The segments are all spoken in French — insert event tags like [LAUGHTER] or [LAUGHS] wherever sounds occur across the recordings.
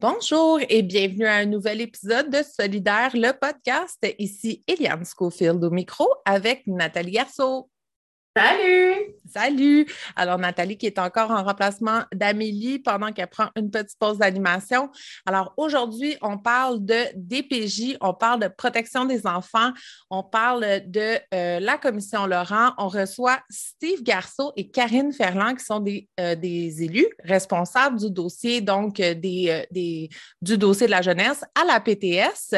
Bonjour et bienvenue à un nouvel épisode de Solidaire, le podcast. Ici Eliane Schofield au micro avec Nathalie Garceau. Salut! Salut! Alors, Nathalie qui est encore en remplacement d'Amélie pendant qu'elle prend une petite pause d'animation. Alors, aujourd'hui, on parle de DPJ, on parle de protection des enfants, on parle de euh, la commission Laurent. On reçoit Steve Garceau et Karine Ferland qui sont des, euh, élus responsables du dossier, donc euh, du dossier de la jeunesse à la PTS.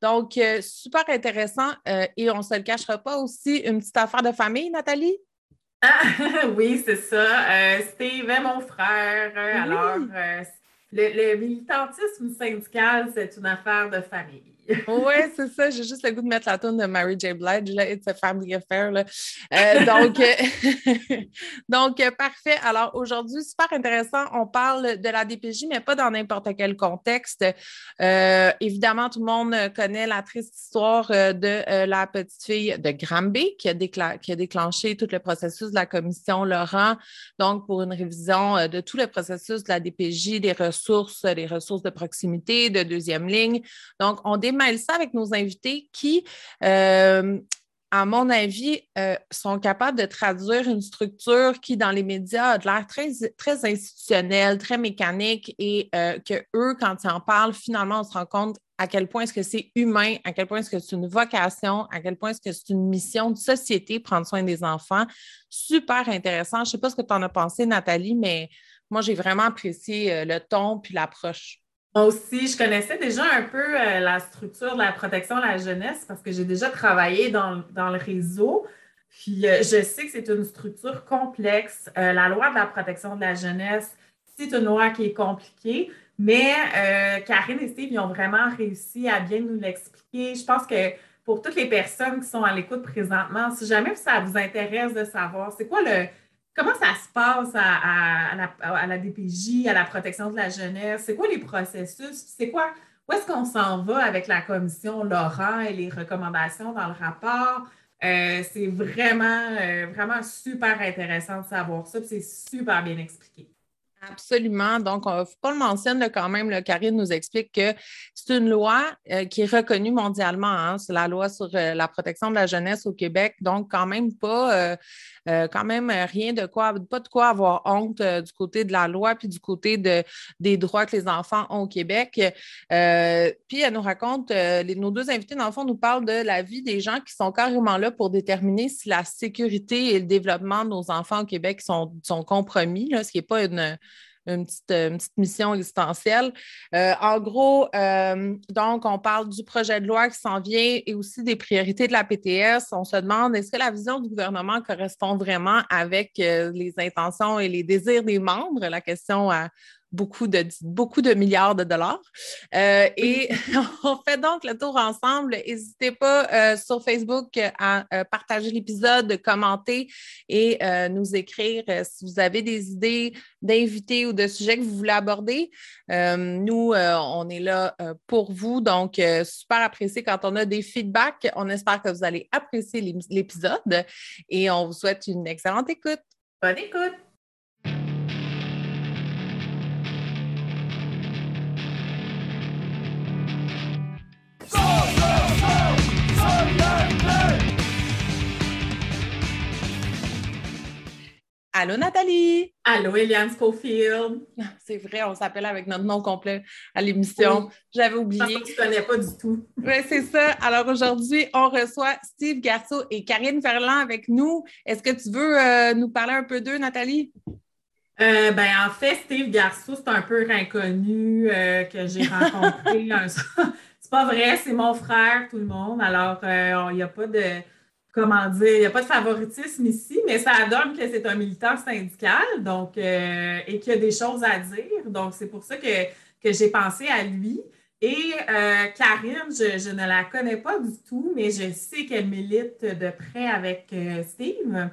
Donc, euh, super intéressant. Euh, et on ne se le cachera pas aussi, une petite affaire de famille, Nathalie? Ah, [LAUGHS] oui, c'est ça. Euh, Steve est mon frère. Alors, le, militantisme syndical, c'est une affaire de famille. Oui, c'est ça. J'ai juste le goût de mettre la tune de Mary J. Blige. Là. It's a family affair. Là. Euh, donc, [LAUGHS] donc parfait. Alors, aujourd'hui, super intéressant. On parle de la DPJ, mais pas dans n'importe quel contexte. Euh, évidemment, tout le monde connaît la triste histoire euh, de la petite fille de Granby qui a, qui a déclenché tout le processus de la commission Laurent. Donc, pour une révision de tout le processus de la DPJ, des ressources, des ressources de proximité, de deuxième ligne. Donc, on démarre ça avec nos invités qui, euh, à mon avis, euh, sont capables de traduire une structure qui, dans les médias, a l'air très, très institutionnelle, très mécanique et euh, que eux, quand ils en parlent, finalement, on se rend compte à quel point est-ce que c'est humain, à quel point est-ce que c'est une vocation, à quel point est-ce que c'est une mission de société, prendre soin des enfants. Super intéressant. Je ne sais pas ce que tu en as pensé, Nathalie, mais moi, j'ai vraiment apprécié le ton puis l'approche. Moi aussi, je connaissais déjà un peu euh, la structure de la protection de la jeunesse parce que j'ai déjà travaillé dans, le réseau. Puis euh, je sais que c'est une structure complexe. Euh, la loi de la protection de la jeunesse, c'est une loi qui est compliquée, mais Karine et Steve ils ont vraiment réussi à bien nous l'expliquer. Je pense que pour toutes les personnes qui sont à l'écoute présentement, si jamais ça vous intéresse de savoir, c'est quoi le, Comment ça se passe à, la, DPJ, à la protection de la jeunesse? C'est quoi les processus? C'est quoi, où est-ce qu'on s'en va avec la commission Laurent et les recommandations dans le rapport? Euh, c'est vraiment, euh, vraiment super intéressant de savoir ça, c'est super bien expliqué. Absolument. Donc, il faut pas le mentionner quand même. Là, Karine nous explique que c'est une loi euh, qui est reconnue mondialement. Hein. c'est la loi sur euh, la protection de la jeunesse au Québec. Donc, quand même pas, euh, quand même rien de quoi, pas de quoi avoir honte du côté de la loi puis du côté de, des droits que les enfants ont au Québec. puis, elle nous raconte, nos deux invités, dans le fond, nous parlent de la vie des gens qui sont carrément là pour déterminer si la sécurité et le développement de nos enfants au Québec sont, sont compromis, là, ce qui n'est pas une une petite, mission existentielle. Euh, en gros, euh, donc, on parle du projet de loi qui s'en vient et aussi des priorités de la PTS. On se demande est-ce que la vision du gouvernement correspond vraiment avec euh, les intentions et les désirs des membres? La question à, beaucoup de, beaucoup de milliards de dollars. Euh, et [LAUGHS] on fait donc le tour ensemble. N'hésitez pas euh, sur Facebook à euh, partager l'épisode, commenter et nous écrire si vous avez des idées d'invités ou de sujets que vous voulez aborder. nous, on est là pour vous. Donc, super apprécié quand on a des feedbacks. On espère que vous allez apprécier l'épisode et on vous souhaite une excellente écoute. Bonne écoute! Allô, Nathalie! Allô, Eliane Schofield! C'est vrai, on s'appelle avec notre nom complet à l'émission. J'avais oublié. Je ne connais pas du tout. Oui, c'est ça. Alors aujourd'hui, on reçoit Steve Garceau et Karine Ferland avec nous. Est-ce que tu veux euh, nous parler un peu d'eux, Nathalie? Euh, ben, en fait, Steve Garceau, c'est un peu inconnu euh, que j'ai [LAUGHS] rencontré. C'est pas vrai, c'est mon frère, tout le monde. Alors, il n'y a pas de comment dire, il n'y a pas de favoritisme ici, mais ça donne que c'est un militant syndical donc, euh, et qu'il y a des choses à dire. Donc, c'est pour ça que, j'ai pensé à lui. Et euh, Karine, je, ne la connais pas du tout, mais je sais qu'elle milite de près avec euh, Steve.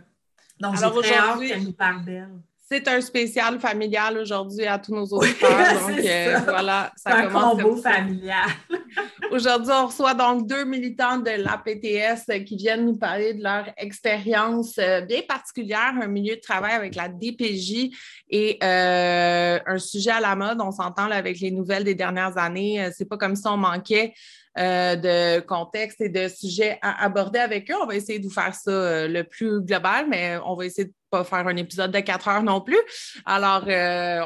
Donc, j'ai très hâte qu'elle nous parle d'elle. C'est un spécial familial aujourd'hui à tous nos auditeurs. [LAUGHS] donc, voilà, ça un combo familial. [LAUGHS] Aujourd'hui, on reçoit donc deux militants de l'APTS qui viennent nous parler de leur expérience euh, bien particulière, un milieu de travail avec la DPJ et euh, un sujet à la mode. On s'entend avec les nouvelles des dernières années. Euh, c'est pas comme si on manquait de contexte et de sujets à aborder avec eux. On va essayer de vous faire ça le plus global, mais on va essayer de pas faire un épisode de quatre heures non plus. Alors,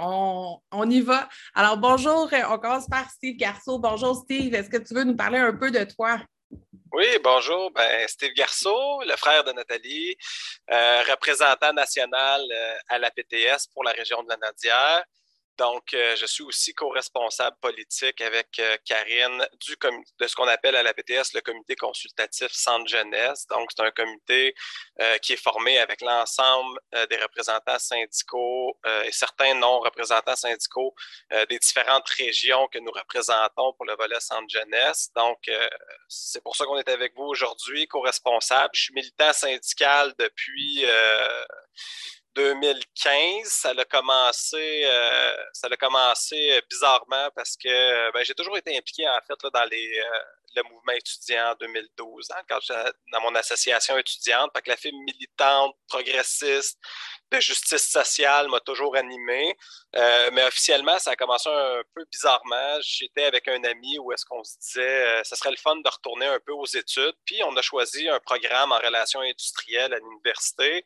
on, on, y va. Alors, bonjour, on commence par Steve Garceau. Bonjour, Steve. Est-ce que tu veux nous parler un peu de toi? Oui, bonjour. Ben, Steve Garceau, le frère de Nathalie, euh, représentant national euh, à la PTS pour la région de la Nadière. Donc, euh, je suis aussi co-responsable politique avec euh, Karine du de ce qu'on appelle à la PTS le comité consultatif Centre Jeunesse. Donc, c'est un comité euh, qui est formé avec l'ensemble des représentants syndicaux et certains non-représentants syndicaux des différentes régions que nous représentons pour le volet Centre Jeunesse. Donc, c'est pour ça qu'on est avec vous aujourd'hui, co-responsable. Je suis militant syndical depuis 2015, ça a commencé, euh, ça a commencé euh, bizarrement parce que ben, j'ai toujours été impliqué en fait dans euh, le mouvement étudiant en 2012, hein, quand dans mon association étudiante. que la fille militante, progressiste, de justice sociale m'a toujours animé. mais officiellement, ça a commencé un peu bizarrement. J'étais avec un ami où est-ce qu'on se disait ce serait le fun de retourner un peu aux études. Puis on a choisi un programme en relations industrielles à l'université.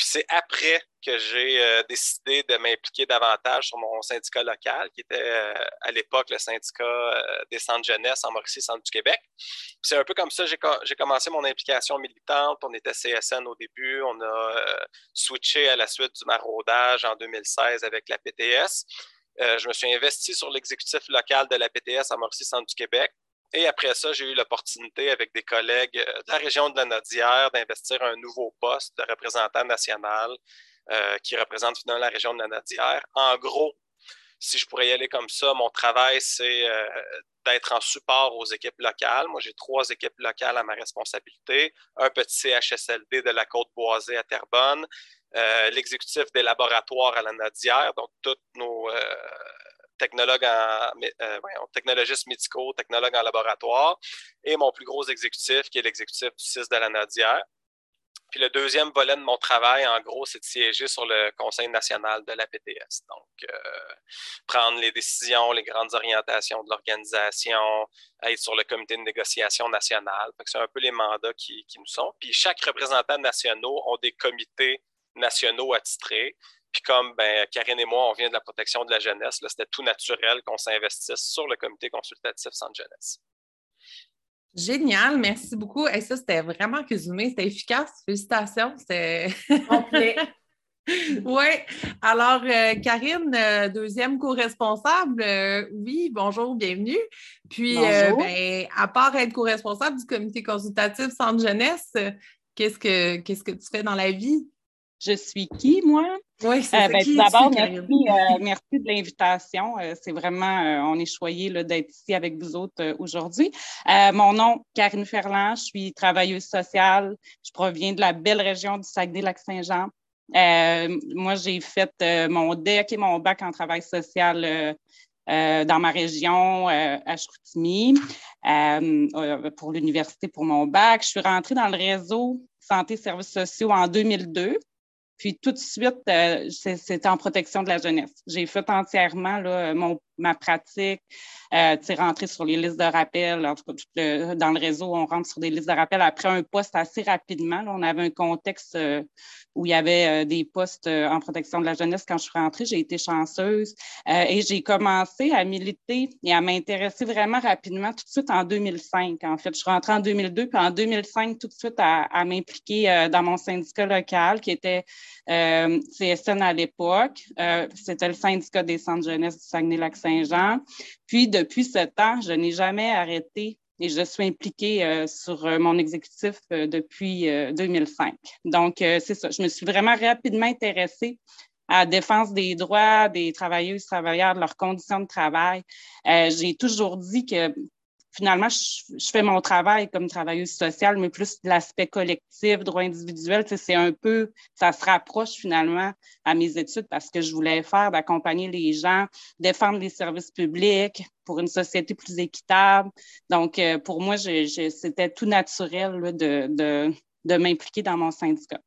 Puis c'est après que j'ai euh, décidé de m'impliquer davantage sur mon syndicat local, qui était euh, à l'époque le syndicat euh, des centres jeunesse en Mauricie, Centre du Québec. C'est un peu comme ça que j'ai commencé mon implication militante. On était CSN au début, on a switché à la suite du maraudage en 2016 avec la PTS. je me suis investi sur l'exécutif local de la PTS à Mauricie, Centre du Québec. Et après ça, j'ai eu l'opportunité avec des collègues euh, de la région de la Nodière d'investir un nouveau poste de représentant national euh, qui représente finalement la région de la Nodière. En gros, si je pourrais y aller comme ça, mon travail, c'est euh, d'être en support aux équipes locales. Moi, j'ai trois équipes locales à ma responsabilité. Un petit CHSLD de la Côte-Boisée à Terrebonne, l'exécutif des laboratoires à la Nodière, donc toutes nos technologue en, euh, technologistes médicaux, technologue en laboratoire, et mon plus gros exécutif, qui est l'exécutif du CIS de la Nadière. Puis le deuxième volet de mon travail, en gros, c'est de siéger sur le Conseil national de la PTS. Donc, euh, prendre les décisions, les grandes orientations de l'organisation, être sur le comité de négociation national. C'est un peu les mandats qui, qui, nous sont. Puis chaque représentant national ont des comités nationaux attitrés. Puis comme ben, Karine et moi, on vient de la protection de la jeunesse, c'était tout naturel qu'on s'investisse sur le comité consultatif Centre Jeunesse. Génial, merci beaucoup. Et ça, c'était vraiment résumé, c'était efficace. Félicitations. C'était [LAUGHS] complet. oui. Alors, euh, Karine, euh, deuxième co-responsable, euh, oui, bonjour, bienvenue. Puis, ben, à part être co-responsable du comité consultatif Centre Jeunesse, qu'est-ce que, qu'est-ce que tu fais dans la vie? Je suis qui, moi? Oui, c'est euh, ben, D'abord, merci, euh, merci, de l'invitation. Euh, c'est vraiment, on est choyé d'être ici avec vous autres aujourd'hui. mon nom, Karine Ferland, je suis travailleuse sociale. Je proviens de la belle région du Saguenay-Lac-Saint-Jean. moi, j'ai fait mon DEC et mon bac en travail social dans ma région, à Chicoutimi, pour l'université pour mon bac. Je suis rentrée dans le réseau santé services sociaux en 2002. Puis tout de suite, euh, c'était en protection de la jeunesse. J'ai fait entièrement là, mon, ma pratique, euh, rentrer sur les listes de rappel. En tout cas, dans le réseau, on rentre sur des listes de rappel après un poste assez rapidement. on avait un contexte euh, où il y avait euh, des postes en protection de la jeunesse quand je suis rentrée. J'ai été chanceuse et j'ai commencé à militer et à m'intéresser vraiment rapidement tout de suite en 2005. En fait, je suis rentrée en 2002, puis en 2005, tout de suite à, m'impliquer dans mon syndicat local qui était CSN à l'époque. C'était le syndicat des centres jeunesse du Saguenay-Lac-Saint-Jean. Puis, depuis ce temps, je n'ai jamais arrêté et je suis impliquée euh, sur euh, mon exécutif euh, depuis 2005. Donc, c'est ça. Je me suis vraiment rapidement intéressée à la défense des droits des travailleuses, travailleurs, de leurs conditions de travail. J'ai toujours dit que finalement, je, fais mon travail comme travailleuse sociale, mais plus l'aspect collectif, droit individuel, c'est un peu, ça se rapproche finalement à mes études parce que je voulais faire d'accompagner les gens, défendre les services publics pour une société plus équitable. Donc, euh, pour moi, c'était tout naturel de, de, de m'impliquer dans mon syndicat.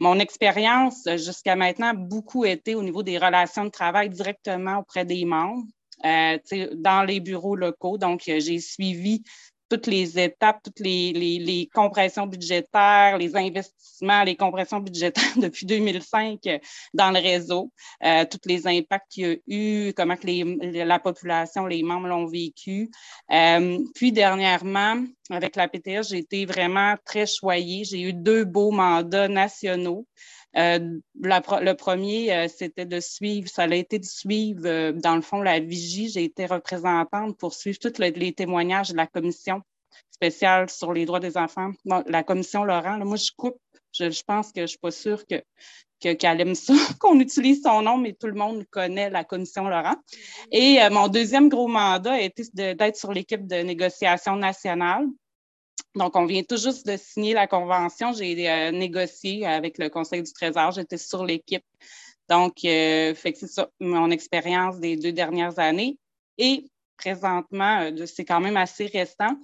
Mon expérience jusqu'à maintenant a beaucoup été au niveau des relations de travail directement auprès des membres. Euh, dans les bureaux locaux. Donc, euh, j'ai suivi toutes les étapes, toutes les, compressions budgétaires, les investissements, les compressions budgétaires [LAUGHS] depuis 2005 euh, dans le réseau, tous les impacts qu'il y a eu, comment que la population, les membres l'ont vécu. Puis dernièrement, avec la PTS, j'ai été vraiment très choyée. J'ai eu deux beaux mandats nationaux. Euh, le premier, euh, c'était de suivre, ça a été de suivre, euh, dans le fond, la vigie. J'ai été représentante pour suivre tous les témoignages de la commission spéciale sur les droits des enfants. la commission Laurent, moi, je coupe. Je, pense que je ne suis pas sûre que qu'elle aime ça, [LAUGHS] qu'on utilise son nom, mais tout le monde connaît la commission Laurent. Et mon deuxième gros mandat a été d'être sur l'équipe de négociation nationale donc, on vient tout juste de signer la convention. J'ai euh, négocié avec le Conseil du Trésor. J'étais sur l'équipe. Donc, euh, c'est ça, mon expérience des deux dernières années. Et présentement, euh, c'est quand même assez récent.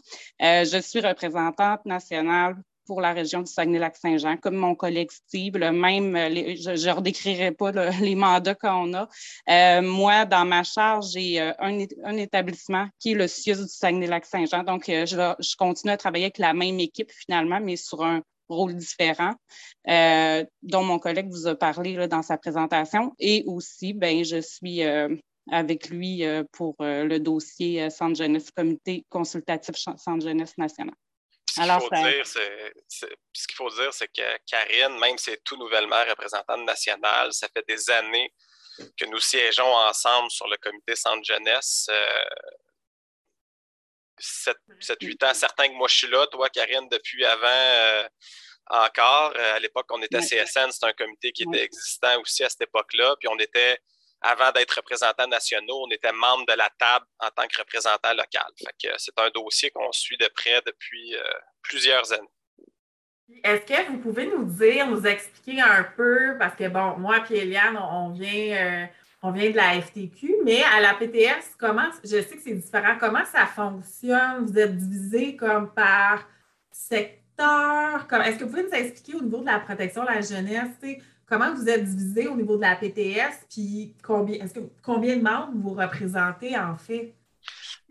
je suis représentante nationale pour la région du Saguenay-Lac-Saint-Jean, comme mon collègue Steve, le même, euh, je ne redécrirai pas [LAUGHS] les mandats qu'on a. Euh, moi, dans ma charge, j'ai euh, un, établissement qui est le CIUS du Saguenay-Lac-Saint-Jean. Donc, je, continue à travailler avec la même équipe finalement, mais sur un rôle différent, dont mon collègue vous a parlé dans sa présentation. Et aussi, ben, je suis avec lui pour le dossier Centre jeunesse, comité consultatif Centre jeunesse national. Ce qu'il faut, dire, ce qu'il faut dire, c'est que Karine, même si elle est tout nouvellement représentante nationale, ça fait des années que nous siégeons ensemble sur le comité Centre Jeunesse. 7, 8 ans, certains que moi je suis là, toi, Karine, depuis avant euh, encore. Euh, à l'époque, on était à CSN, c'est un comité qui était existant aussi à cette époque-là. Puis on était avant d'être représentants nationaux, on était membre de la table en tant que représentant local. c'est un dossier qu'on suit de près depuis euh, plusieurs années. Est-ce que vous pouvez nous dire, nous expliquer un peu, parce que bon, moi et Eliane, on vient, euh, on vient de la FTQ, mais à la PTS, comment, je sais que c'est différent, comment ça fonctionne? Vous êtes divisé comme par secteur? Est-ce que vous pouvez nous expliquer au niveau de la protection de la jeunesse? Comment vous êtes divisé au niveau de la PTS, puis combien, est-ce que, combien de membres vous représentez en fait?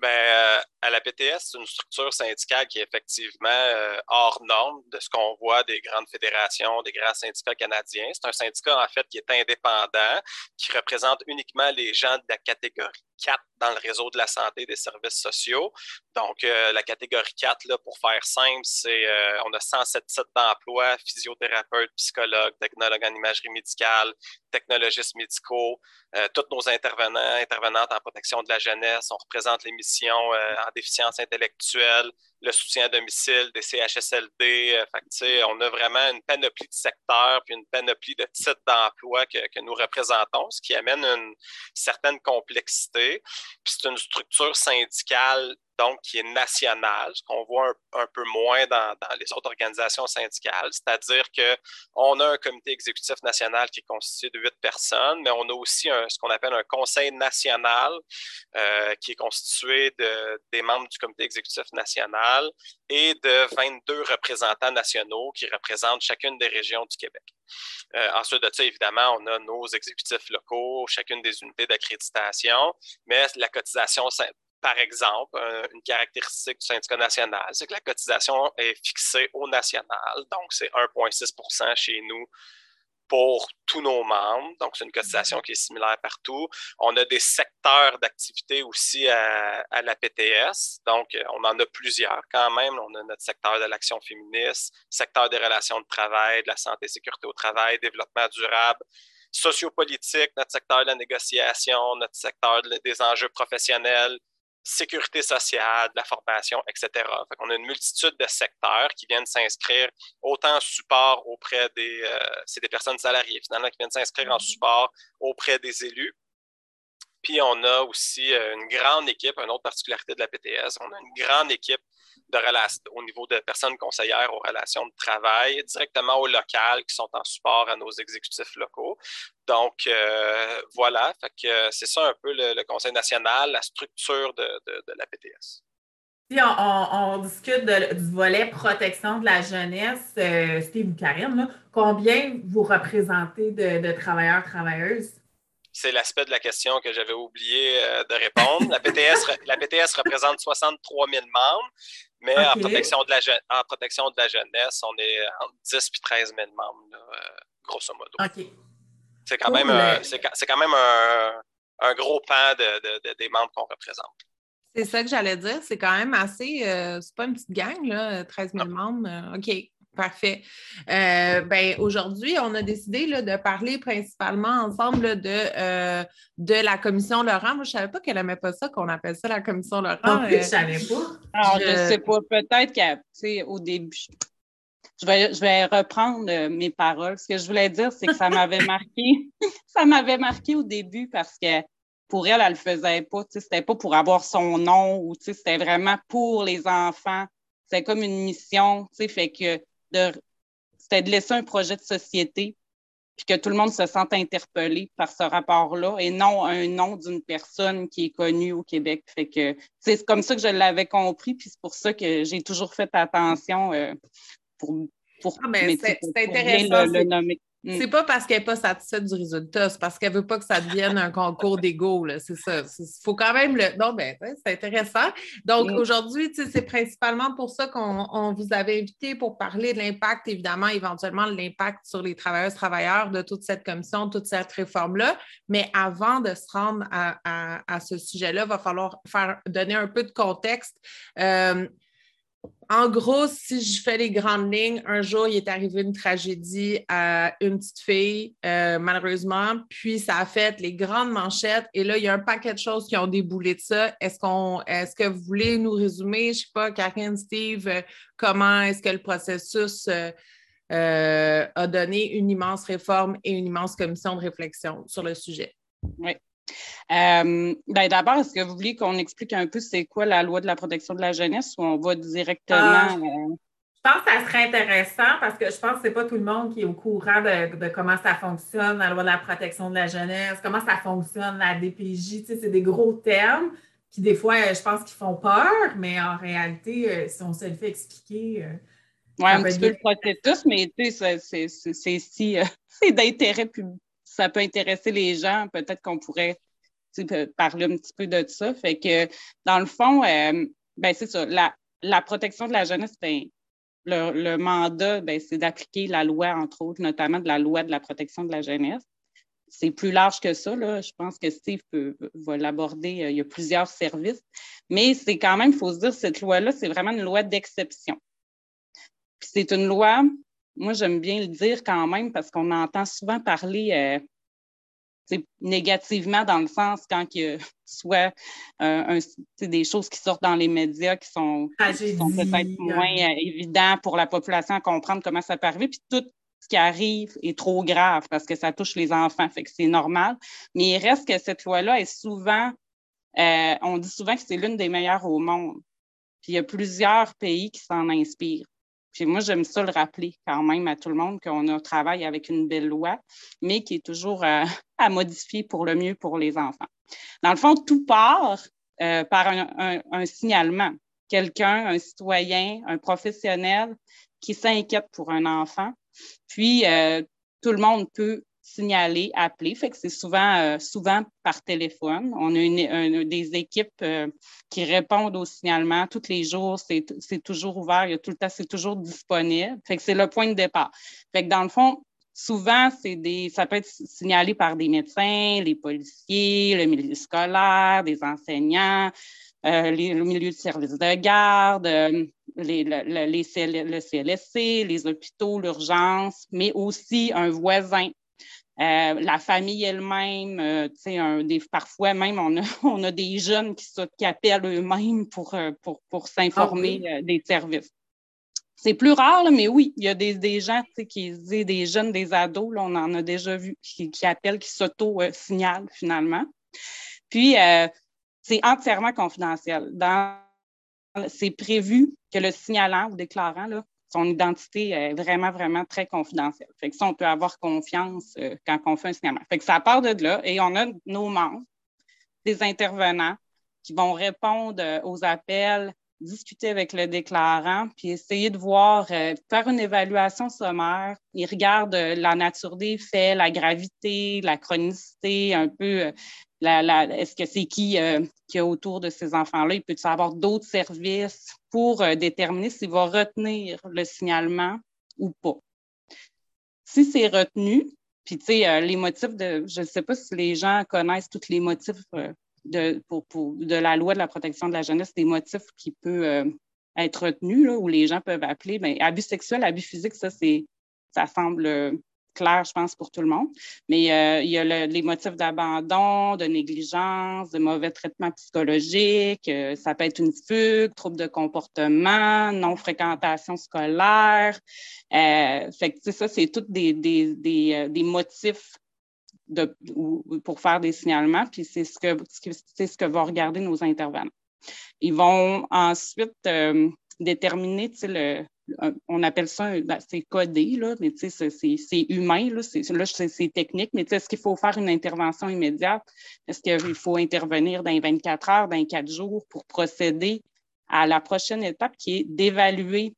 Bien, euh, à la PTS, c'est une structure syndicale qui est effectivement euh, hors norme de ce qu'on voit des grandes fédérations, des grands syndicats canadiens. C'est un syndicat, en fait, qui est indépendant, qui représente uniquement les gens de la catégorie 4 dans le réseau de la santé et des services sociaux. Donc, euh, la catégorie 4, là, pour faire simple, c'est euh, on a 107 sites d'emploi, physiothérapeutes, psychologues, technologues en imagerie médicale, technologistes médicaux, tous nos intervenants, intervenantes en protection de la jeunesse. On représente les missions en déficience intellectuelle, le soutien à domicile, des CHSLD. Euh, on a vraiment une panoplie de secteurs puis une panoplie de titres d'emploi que, que, nous représentons, ce qui amène une certaine complexité. Puis c'est une structure syndicale donc qui est national, ce qu'on voit un, peu moins dans, les autres organisations syndicales. C'est-à-dire qu'on a un comité exécutif national qui est constitué de huit personnes, mais on a aussi ce qu'on appelle un conseil national euh, qui est constitué de, des membres du comité exécutif national et de 22 représentants nationaux qui représentent chacune des régions du Québec. Euh, ensuite de ça, évidemment, on a nos exécutifs locaux, chacune des unités d'accréditation, mais la cotisation par exemple, une caractéristique du syndicat national, c'est que la cotisation est fixée au national, donc c'est 1,6% chez nous pour tous nos membres. Donc, c'est une cotisation qui est similaire partout. On a des secteurs d'activité aussi à, la PTS. Donc, on en a plusieurs quand même. On a notre secteur de l'action féministe, secteur des relations de travail, de la santé et sécurité au travail, développement durable, sociopolitique, notre secteur de la négociation, notre secteur des enjeux professionnels, sécurité sociale, de la formation, etc. on a une multitude de secteurs qui viennent s'inscrire autant en support auprès des... Euh, c'est des personnes salariées finalement qui viennent s'inscrire en mm-hmm. support auprès des élus. Puis on a aussi une grande équipe, une autre particularité de la PTS, on a une grande équipe de au niveau de personnes conseillères aux relations de travail, directement au local, qui sont en support à nos exécutifs locaux. Donc, voilà, c'est ça un peu le, Conseil national, la structure de, la PTS. Si on, discute du volet protection de la jeunesse, euh, Steve ou Karine, combien vous représentez de, travailleurs, travailleuses? C'est l'aspect de la question que j'avais oublié euh, de répondre. La PTS, la PTS représente 63 000 membres, mais en, protection de la, en protection de la jeunesse, on est entre 10 et 13 000 membres, euh, grosso modo. C'est quand, même, c'est quand même un, gros pan des membres qu'on représente. C'est ça que j'allais dire. C'est quand même assez. Euh, c'est pas une petite gang, là, 13 000 membres. Euh, OK. Parfait. Euh, ben, aujourd'hui, on a décidé là, de parler principalement ensemble de, de la commission Laurent. Moi, je ne savais pas qu'elle n'aimait pas ça, qu'on appelle ça la commission Laurent. Non je ne savais pas. Alors, je ne sais pas. Peut-être qu'au début, je vais, je vais reprendre mes paroles. Ce que je voulais dire, c'est que ça m'avait [LAUGHS] marqué. ça m'avait marqué au début parce que pour elle, elle le faisait pas. C'était pas pour avoir son nom ou c'était vraiment pour les enfants. C'était comme une mission. Fait que c'était de laisser un projet de société puis que tout le monde se sente interpellé par ce rapport-là et non un nom d'une personne qui est connue au Québec. Fait que c'est comme ça que je l'avais compris, puis c'est pour ça que j'ai toujours fait attention euh, pour, pour, ah, ben, intéressant, le nommer. Mm. C'est pas parce qu'elle n'est pas satisfaite du résultat, c'est parce qu'elle ne veut pas que ça devienne un concours d'ego. C'est ça. Il faut quand même le. Non, ben, c'est intéressant. Donc, mm. aujourd'hui, c'est principalement pour ça qu'on vous avait invité pour parler de l'impact, évidemment, éventuellement, de l'impact sur les travailleuses, travailleurs de toute cette commission, toute cette réforme-là. Mais avant de se rendre à, ce sujet-là, il va falloir faire, donner un peu de contexte. Euh, en gros, si je fais les grandes lignes, un jour, il est arrivé une tragédie à une petite fille, euh, malheureusement, puis ça a fait les grandes manchettes. Et là, il y a un paquet de choses qui ont déboulé de ça. Est-ce est-ce que vous voulez nous résumer, je sais pas, Karine, Steve, euh, comment est-ce que le processus euh, a donné une immense réforme et une immense commission de réflexion sur le sujet? Oui. Euh, ben, d'abord, est-ce que vous voulez qu'on explique un peu c'est quoi la loi de la protection de la jeunesse ou on va directement. Ah, euh? je pense que ça serait intéressant parce que je pense que ce n'est pas tout le monde qui est au courant de, comment ça fonctionne, la loi de la protection de la jeunesse, comment ça fonctionne, la DPJ. c'est des gros termes qui, des fois, je pense qu'ils font peur, mais en réalité, euh, si on se le fait expliquer. oui, un petit peu le processus, mais c'est si c'est [LAUGHS] d'intérêt public ça peut intéresser les gens, peut-être qu'on pourrait parler un petit peu de ça. Fait que, dans le fond, euh, ben, c'est ça. La, protection de la jeunesse, ben, le, mandat, ben, c'est d'appliquer la loi, entre autres, notamment de la loi de la protection de la jeunesse. C'est plus large que ça. Là. Je pense que Steve peut, va l'aborder. Euh, il y a plusieurs services. Mais c'est quand même, il faut se dire, cette loi-là, c'est vraiment une loi d'exception. c'est une loi moi, j'aime bien le dire quand même parce qu'on entend souvent parler euh, négativement dans le sens quand il y a soit euh, des choses qui sortent dans les médias qui sont, peut-être moins euh, évidentes pour la population à comprendre comment ça peut arriver. Puis tout ce qui arrive est trop grave parce que ça touche les enfants, fait que c'est normal. Mais il reste que cette loi-là est souvent, on dit souvent que c'est l'une des meilleures au monde. Puis il y a plusieurs pays qui s'en inspirent. Puis moi, j'aime ça le rappeler quand même à tout le monde qu'on a travaillé avec une belle loi, mais qui est toujours euh, à modifier pour le mieux pour les enfants. Dans le fond, tout part euh, par un, signalement. Quelqu'un, un citoyen, un professionnel qui s'inquiète pour un enfant. Puis, euh, tout le monde peut signaler, appeler. Fait que c'est souvent, euh, souvent par téléphone. On a une, des équipes euh, qui répondent aux signalements tous les jours. C'est, toujours ouvert. Il y a tout le temps, c'est toujours disponible. Fait que c'est le point de départ. Fait que dans le fond, souvent, c'est des, ça peut être signalé par des médecins, les policiers, le milieu scolaire, des enseignants, euh, le milieu de service de garde, les, le, les le CLSC, les hôpitaux, l'urgence, mais aussi un voisin euh, la famille elle-même, euh, des, parfois même, on a, [LAUGHS] on a des jeunes qui, qui appellent eux-mêmes pour, euh, pour, pour s'informer ah des services. C'est plus rare, mais oui, il y a des, des gens qui disent des jeunes, des ados, là, on en a déjà vu, qui, qui appellent, qui s'auto-signalent finalement. Puis, c'est entièrement confidentiel. c'est prévu que le signalant ou déclarant, là, son identité est vraiment, vraiment très confidentielle. Fait que ça, on peut avoir confiance quand on fait un signalement. Fait que ça part de là et on a nos membres, des intervenants qui vont répondre aux appels, discuter avec le déclarant, puis essayer de voir, euh, faire une évaluation sommaire. Il regarde euh, la nature des faits, la gravité, la chronicité, un peu, euh, est-ce que c'est qui qui est autour de ces enfants-là? Il peut y avoir d'autres services pour déterminer s'il va retenir le signalement ou pas. Si c'est retenu, puis tu sais, les motifs de, je ne sais pas si les gens connaissent tous les motifs de, pour, de la loi de la protection de la jeunesse des motifs qui peuvent euh, être retenus, là, où les gens peuvent appeler. ben, abus sexuel, abus physique, ça, c'est, ça semble euh, clair, je pense, pour tout le monde. Mais euh, il y a les motifs d'abandon, de négligence, de mauvais traitement psychologique, ça peut être une fugue, trouble de comportement, non-fréquentation scolaire. fait que, ça, c'est tous des, des, des, des motifs pour faire des signalements, puis c'est ce que, c'est ce que vont regarder nos intervenants. Ils vont ensuite euh, déterminer, le, on appelle ça, ben, c'est codé, là, mais c'est humain, là, c'est technique, mais est-ce qu'il faut faire une intervention immédiate? Est-ce qu'il faut intervenir dans 24 heures, dans 4 jours pour procéder à la prochaine étape qui est d'évaluer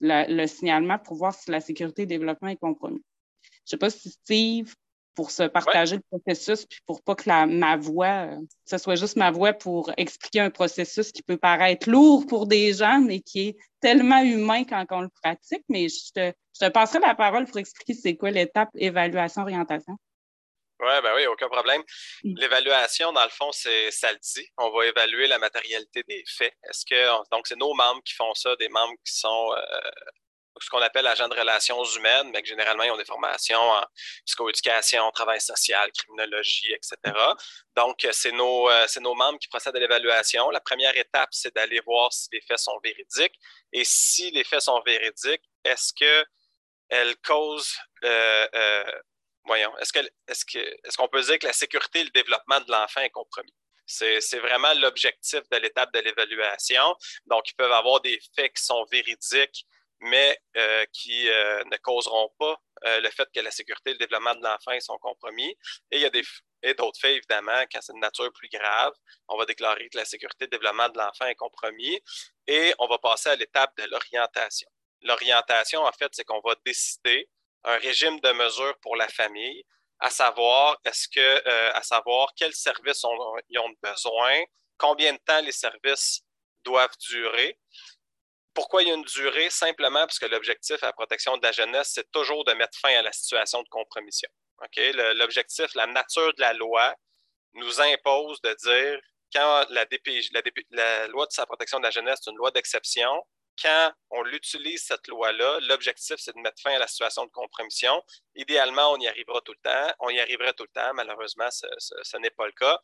le signalement pour voir si la sécurité et le développement est compromis? Je ne sais pas si Steve pour se partager le processus, puis pour pas que la, ma voix, euh, ce soit juste ma voix pour expliquer un processus qui peut paraître lourd pour des gens, mais qui est tellement humain quand on le pratique. Mais je te, je te passerai la parole pour expliquer c'est quoi l'étape évaluation-orientation. Oui, ben oui, aucun problème. Mm. L'évaluation, dans le fond, c'est ça le dit. On va évaluer la matérialité des faits. Est-ce que donc c'est nos membres qui font ça, des membres qui sont euh, ce qu'on appelle agents de relations humaines, mais que généralement, ils ont des formations en psychoéducation, travail social, criminologie, etc. Donc, c'est nos, euh, nos membres qui procèdent à l'évaluation. La première étape, c'est d'aller voir si les faits sont véridiques. Et si les faits sont véridiques, est-ce qu'elles causent euh, euh, voyons, est-ce qu'on est est qu'on peut dire que la sécurité et le développement de l'enfant est compromis? C'est vraiment l'objectif de l'étape de l'évaluation. Donc, ils peuvent avoir des faits qui sont véridiques, mais euh, qui euh, ne causeront pas euh, le fait que la sécurité et le développement de l'enfant sont compromis. Et il y a des et d'autres faits, évidemment, quand c'est de nature plus grave, on va déclarer que la sécurité et le développement de l'enfant est compromis et on va passer à l'étape de l'orientation. L'orientation, en fait, c'est qu'on va décider un régime de mesures pour la famille, à savoir est-ce que, à savoir quels services ils ont besoin, combien de temps les services doivent durer pourquoi il y a une durée? Simplement parce que l'objectif à la protection de la jeunesse, c'est toujours de mettre fin à la situation de compromission. L'objectif, la nature de la loi nous impose de dire quand la, la loi de sa protection de la jeunesse est une loi d'exception, quand on l'utilise, cette loi-là, l'objectif, c'est de mettre fin à la situation de compromission. Idéalement, on y arrivera tout le temps. On y arriverait tout le temps. Malheureusement, ce, n'est pas le cas.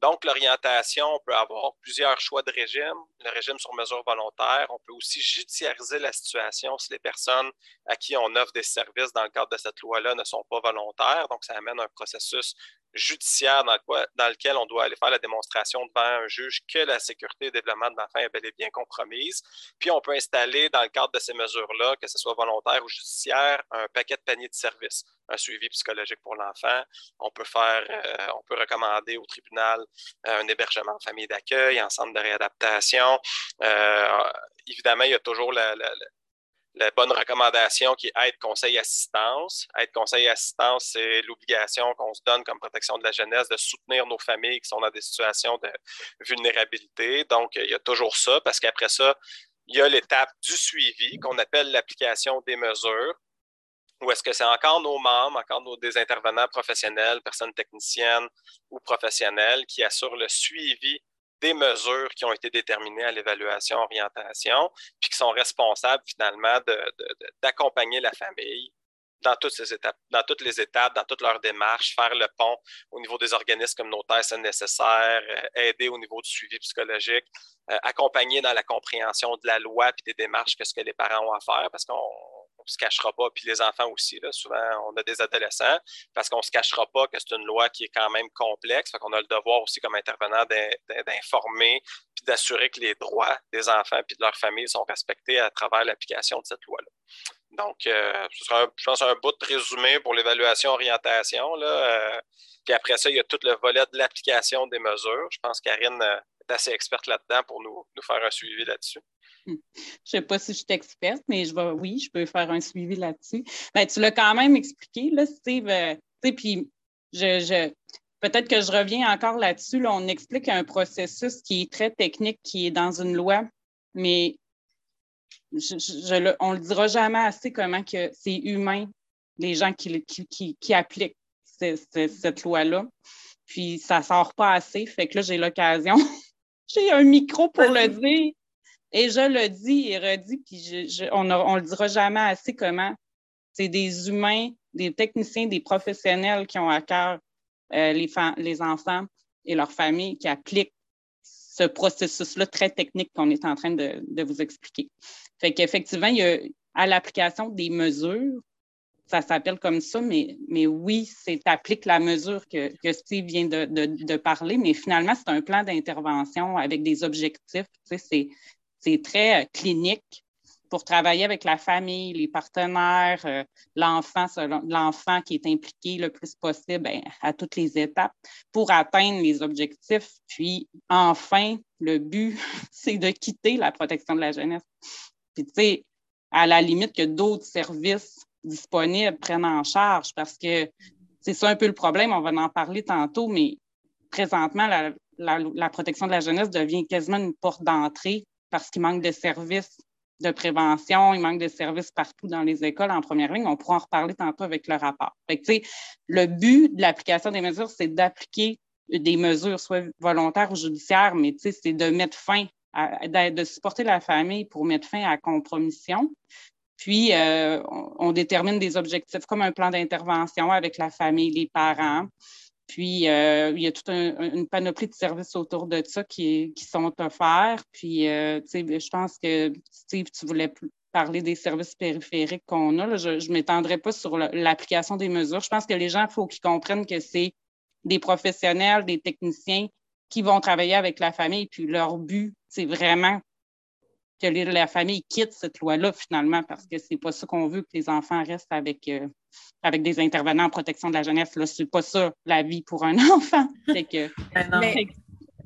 Donc, l'orientation, on peut avoir plusieurs choix de régime. Le régime sur mesure volontaire. On peut aussi judiciariser la situation si les personnes à qui on offre des services dans le cadre de cette loi-là ne sont pas volontaires. Donc, ça amène un processus judiciaire dans, dans, lequel on doit aller faire la démonstration devant un juge que la sécurité et le développement de l'enfant est bel et bien compromise. Puis on peut installer, dans le cadre de ces mesures-là, que ce soit volontaire ou judiciaire, un paquet de paniers de services, un suivi psychologique pour l'enfant. On peut faire, euh, on peut recommander au tribunal euh, un hébergement en famille d'accueil, en centre de réadaptation. Euh, évidemment, il y a toujours la bonne recommandation qui est aide, conseil, assistance. Aide, conseil, assistance, c'est l'obligation qu'on se donne comme protection de la jeunesse de soutenir nos familles qui sont dans des situations de vulnérabilité. Donc, il y a toujours ça, parce qu'après ça, il y a l'étape du suivi qu'on appelle l'application des mesures. Ou est-ce que c'est encore nos membres, encore nos, des intervenants professionnels, personnes techniciennes ou professionnelles qui assurent le suivi des mesures qui ont été déterminées à l'évaluation orientation, puis qui sont responsables finalement d'accompagner la famille dans toutes étapes, dans toutes les étapes, dans toutes leurs démarches, faire le pont au niveau des organismes communautaires c'est nécessaire, euh, aider au niveau du suivi psychologique, euh, accompagner dans la compréhension de la loi puis des démarches que ce que les parents ont à faire, parce qu'on ne se cachera pas, puis les enfants aussi, souvent on a des adolescents, parce qu'on ne se cachera pas que c'est une loi qui est quand même complexe, fait qu'on a le devoir aussi comme intervenant d'informer, puis d'assurer que les droits des enfants puis de leur famille sont respectés à travers l'application de cette loi-là. Donc, euh, ce sera, je pense, un bout de résumé pour l'évaluation orientation. Là. Euh, puis après ça, il y a tout le volet de l'application des mesures. Je pense Karine euh, assez experte là-dedans pour nous, faire un suivi là-dessus. Hmm. Je ne sais pas si je suis experte, mais je vais, oui, je peux faire un suivi là-dessus. Ben, tu l'as quand même expliqué, là, Steve. puis je, peut-être que je reviens encore là-dessus. on explique un processus qui est très technique, qui est dans une loi, mais je, on ne le dira jamais assez comment que c'est humain, les gens qui, qui, appliquent cette loi-là. Puis ça ne sort pas assez. Fait que là, j'ai l'occasion. J'ai un micro pour le dire. Et je le dis et redis, puis on ne le dira jamais assez comment c'est des humains, des techniciens, des professionnels qui ont à cœur euh, les, les enfants et leurs familles qui appliquent ce processus-là très technique qu'on est en train de, de vous expliquer. Fait qu'effectivement, il y a à l'application des mesures, ça s'appelle comme ça, mais, mais oui, c'est applique la mesure que, que Steve vient de, de, parler, mais finalement, c'est un plan d'intervention avec des objectifs. C'est très euh, clinique pour travailler avec la famille, les partenaires, euh, l'enfant, l'enfant qui est impliqué le plus possible ben, à toutes les étapes pour atteindre les objectifs. Puis enfin, le but, [LAUGHS] c'est de quitter la protection de la jeunesse. Puis tu sais, à la limite que d'autres services disponibles prennent en charge parce que c'est ça un peu le problème, on va en parler tantôt, mais présentement, la, la protection de la jeunesse devient quasiment une porte d'entrée parce qu'il manque de services de prévention, il manque de services partout dans les écoles en première ligne. On pourra en reparler tantôt avec le rapport. le but de l'application des mesures, c'est d'appliquer des mesures, soit volontaires ou judiciaires, mais c'est de mettre fin, à, de, supporter la famille pour mettre fin à la compromission. Puis, euh, on, détermine des objectifs comme un plan d'intervention avec la famille, les parents, puis, euh, il y a toute une panoplie de services autour de ça qui, sont offerts. Puis, euh, sais, je pense que, Steve, tu voulais parler des services périphériques qu'on a. Je ne m'étendrai pas sur l'application des mesures. Je pense que les gens, il faut qu'ils comprennent que c'est des professionnels, des techniciens qui vont travailler avec la famille. Puis, leur but, c'est vraiment que la famille quitte cette loi-là, finalement, parce que c'est pas ça qu'on veut, que les enfants restent avec, euh, avec des intervenants en protection de la jeunesse. Là, c'est pas ça la vie pour un [LAUGHS] enfant. que, [LAUGHS] ben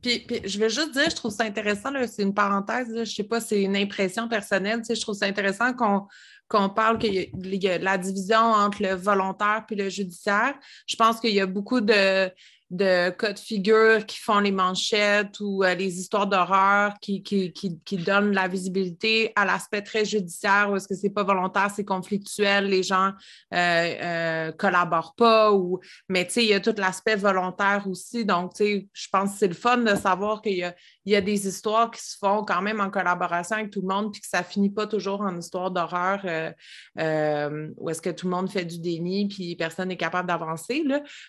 puis, je vais juste dire, je trouve ça intéressant, c'est une parenthèse, je sais pas, c'est une impression personnelle, je trouve ça intéressant qu'on qu'on parle y, a la division entre le volontaire puis le judiciaire. Je pense qu'il y a beaucoup de, de cas de figure qui font les manchettes ou euh, les histoires d'horreur qui, qui, qui, donnent la visibilité à l'aspect très judiciaire où est-ce que c'est pas volontaire, c'est conflictuel, les gens euh, euh, collaborent pas ou mais tu sais, il y a tout l'aspect volontaire aussi. Donc, tu sais, je pense que c'est le fun de savoir qu'il y a, il y a des histoires qui se font quand même en collaboration avec tout le monde, puis que ça finit pas toujours en histoire d'horreur où est-ce que tout le monde fait du déni, puis personne n'est capable d'avancer.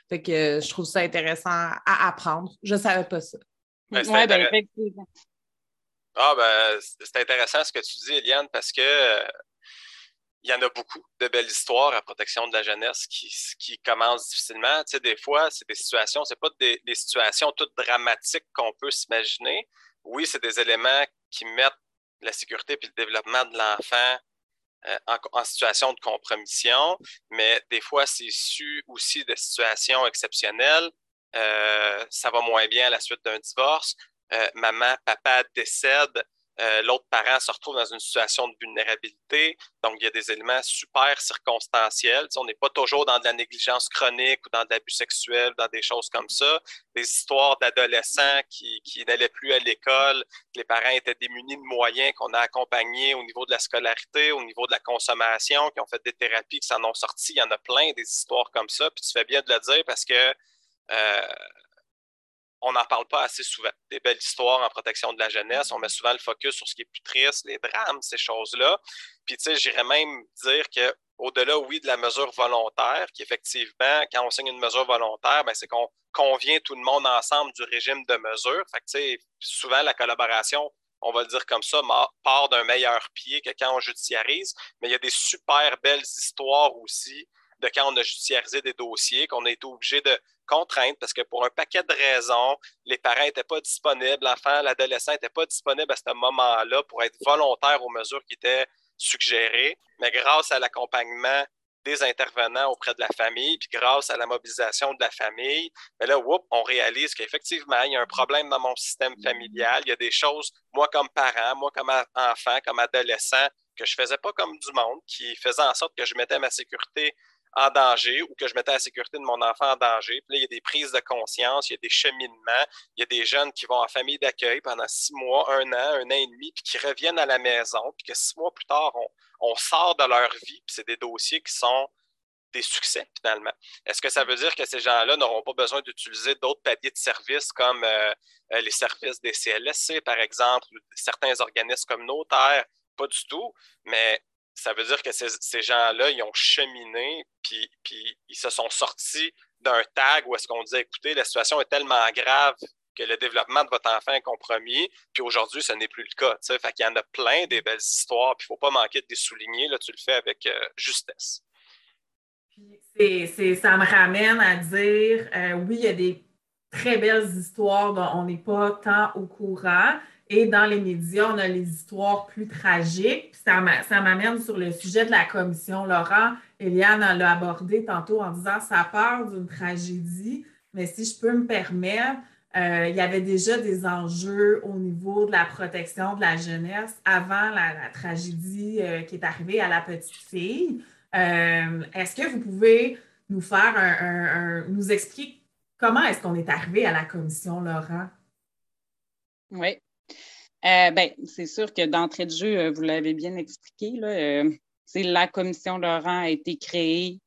Fait que je trouve ça intéressant à apprendre. Je ne savais pas ça. Ben, ben, ah, ben, c'est intéressant ce que tu dis, Eliane, parce que euh, il y en a beaucoup de belles histoires à protection de la jeunesse qui, qui commencent difficilement. Tu sais, des fois, c'est des situations, c'est pas des, situations toutes dramatiques qu'on peut s'imaginer. Oui, c'est des éléments qui mettent la sécurité et le développement de l'enfant euh, en, situation de compromission, mais des fois, c'est issu aussi de situations exceptionnelles ça va moins bien à la suite d'un divorce, euh, maman, papa décède, euh, l'autre parent se retrouve dans une situation de vulnérabilité. Donc, il y a des éléments super circonstanciels. on n'est pas toujours dans de la négligence chronique ou dans de l'abus sexuel, dans des choses comme ça. Des histoires d'adolescents qui, qui n'allaient plus à l'école, les parents étaient démunis de moyens qu'on a accompagnés au niveau de la scolarité, au niveau de la consommation, qui ont fait des thérapies, qui s'en ont sorti. Il y en a plein des histoires comme ça. Puis tu fais bien de le dire parce que euh, on n'en parle pas assez souvent. Des belles histoires en protection de la jeunesse, on met souvent le focus sur ce qui est plus triste, les drames, ces choses-là. Puis, tu sais, j'irais même dire que au-delà, oui, de la mesure volontaire, qu'effectivement, quand on signe une mesure volontaire, ben, c'est qu'on convient tout le monde ensemble du régime de mesure. Fait que, souvent, la collaboration on va le dire comme ça, part d'un meilleur pied que quand on judiciarise, mais il y a des super belles histoires aussi de quand on a judiciarisé des dossiers, qu'on a été obligé de contraindre parce que pour un paquet de raisons, les parents n'étaient pas disponibles, l'enfant, l'adolescent n'était pas disponible à ce moment-là pour être volontaire aux mesures qui étaient suggérées, mais grâce à l'accompagnement des intervenants auprès de la famille, puis grâce à la mobilisation de la famille, mais là, on réalise qu'effectivement, il y a un problème dans mon système familial. Il y a des choses, moi comme parent, moi comme enfant, comme adolescent, que je ne faisais pas comme du monde, qui faisaient en sorte que je mettais ma sécurité en danger ou que je mettais la sécurité de mon enfant en danger. Puis là, il y a des prises de conscience, il y a des cheminements, il y a des jeunes qui vont en famille d'accueil pendant six mois, un an, un an et demi, puis qui reviennent à la maison, puis que six mois plus tard, on, sort de leur vie, puis c'est des dossiers qui sont des succès finalement. Est-ce que ça veut dire que ces gens-là n'auront pas besoin d'utiliser d'autres paliers de services comme euh, euh, les services des CLSC, par exemple, ou certains organismes communautaires? Pas du tout, mais ça veut dire que ces, gens-là, ils ont cheminé, puis, ils se sont sortis d'un tag où est-ce qu'on disait, écoutez, la situation est tellement grave que le développement de votre enfant est compromis, puis aujourd'hui, ce n'est plus le cas. Fait qu'il y en a plein des belles histoires, puis il ne faut pas manquer de les souligner, là, tu le fais avec euh, justesse. Puis ça me ramène à dire, euh, oui, il y a des très belles histoires dont on n'est pas tant au courant, et dans les médias, on a les histoires plus tragiques. ça m'amène sur le sujet de la commission. Laurent, Eliane l'a abordé tantôt en disant ça part d'une tragédie, mais si je peux me permettre, euh, il y avait déjà des enjeux au niveau de la protection de la jeunesse avant la, tragédie euh, qui est arrivée à la petite fille. Euh, est-ce que vous pouvez nous faire un, nous expliquer comment est-ce qu'on est arrivé à la commission, Laurent? Oui. Euh, ben, c'est sûr que d'entrée de jeu, euh, vous l'avez bien expliqué, là, euh, la commission Laurent a été créée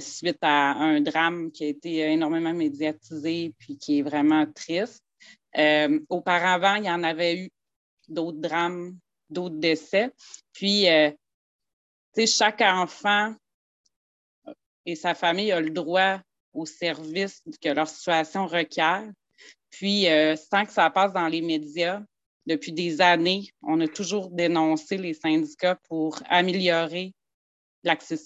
suite à un drame qui a été énormément médiatisé puis qui est vraiment triste. auparavant, il y en avait eu d'autres drames, d'autres décès. Puis, chaque enfant et sa famille a le droit au service que leur situation requiert. Puis, sans que ça passe dans les médias, depuis des années, on a toujours dénoncé les syndicats pour améliorer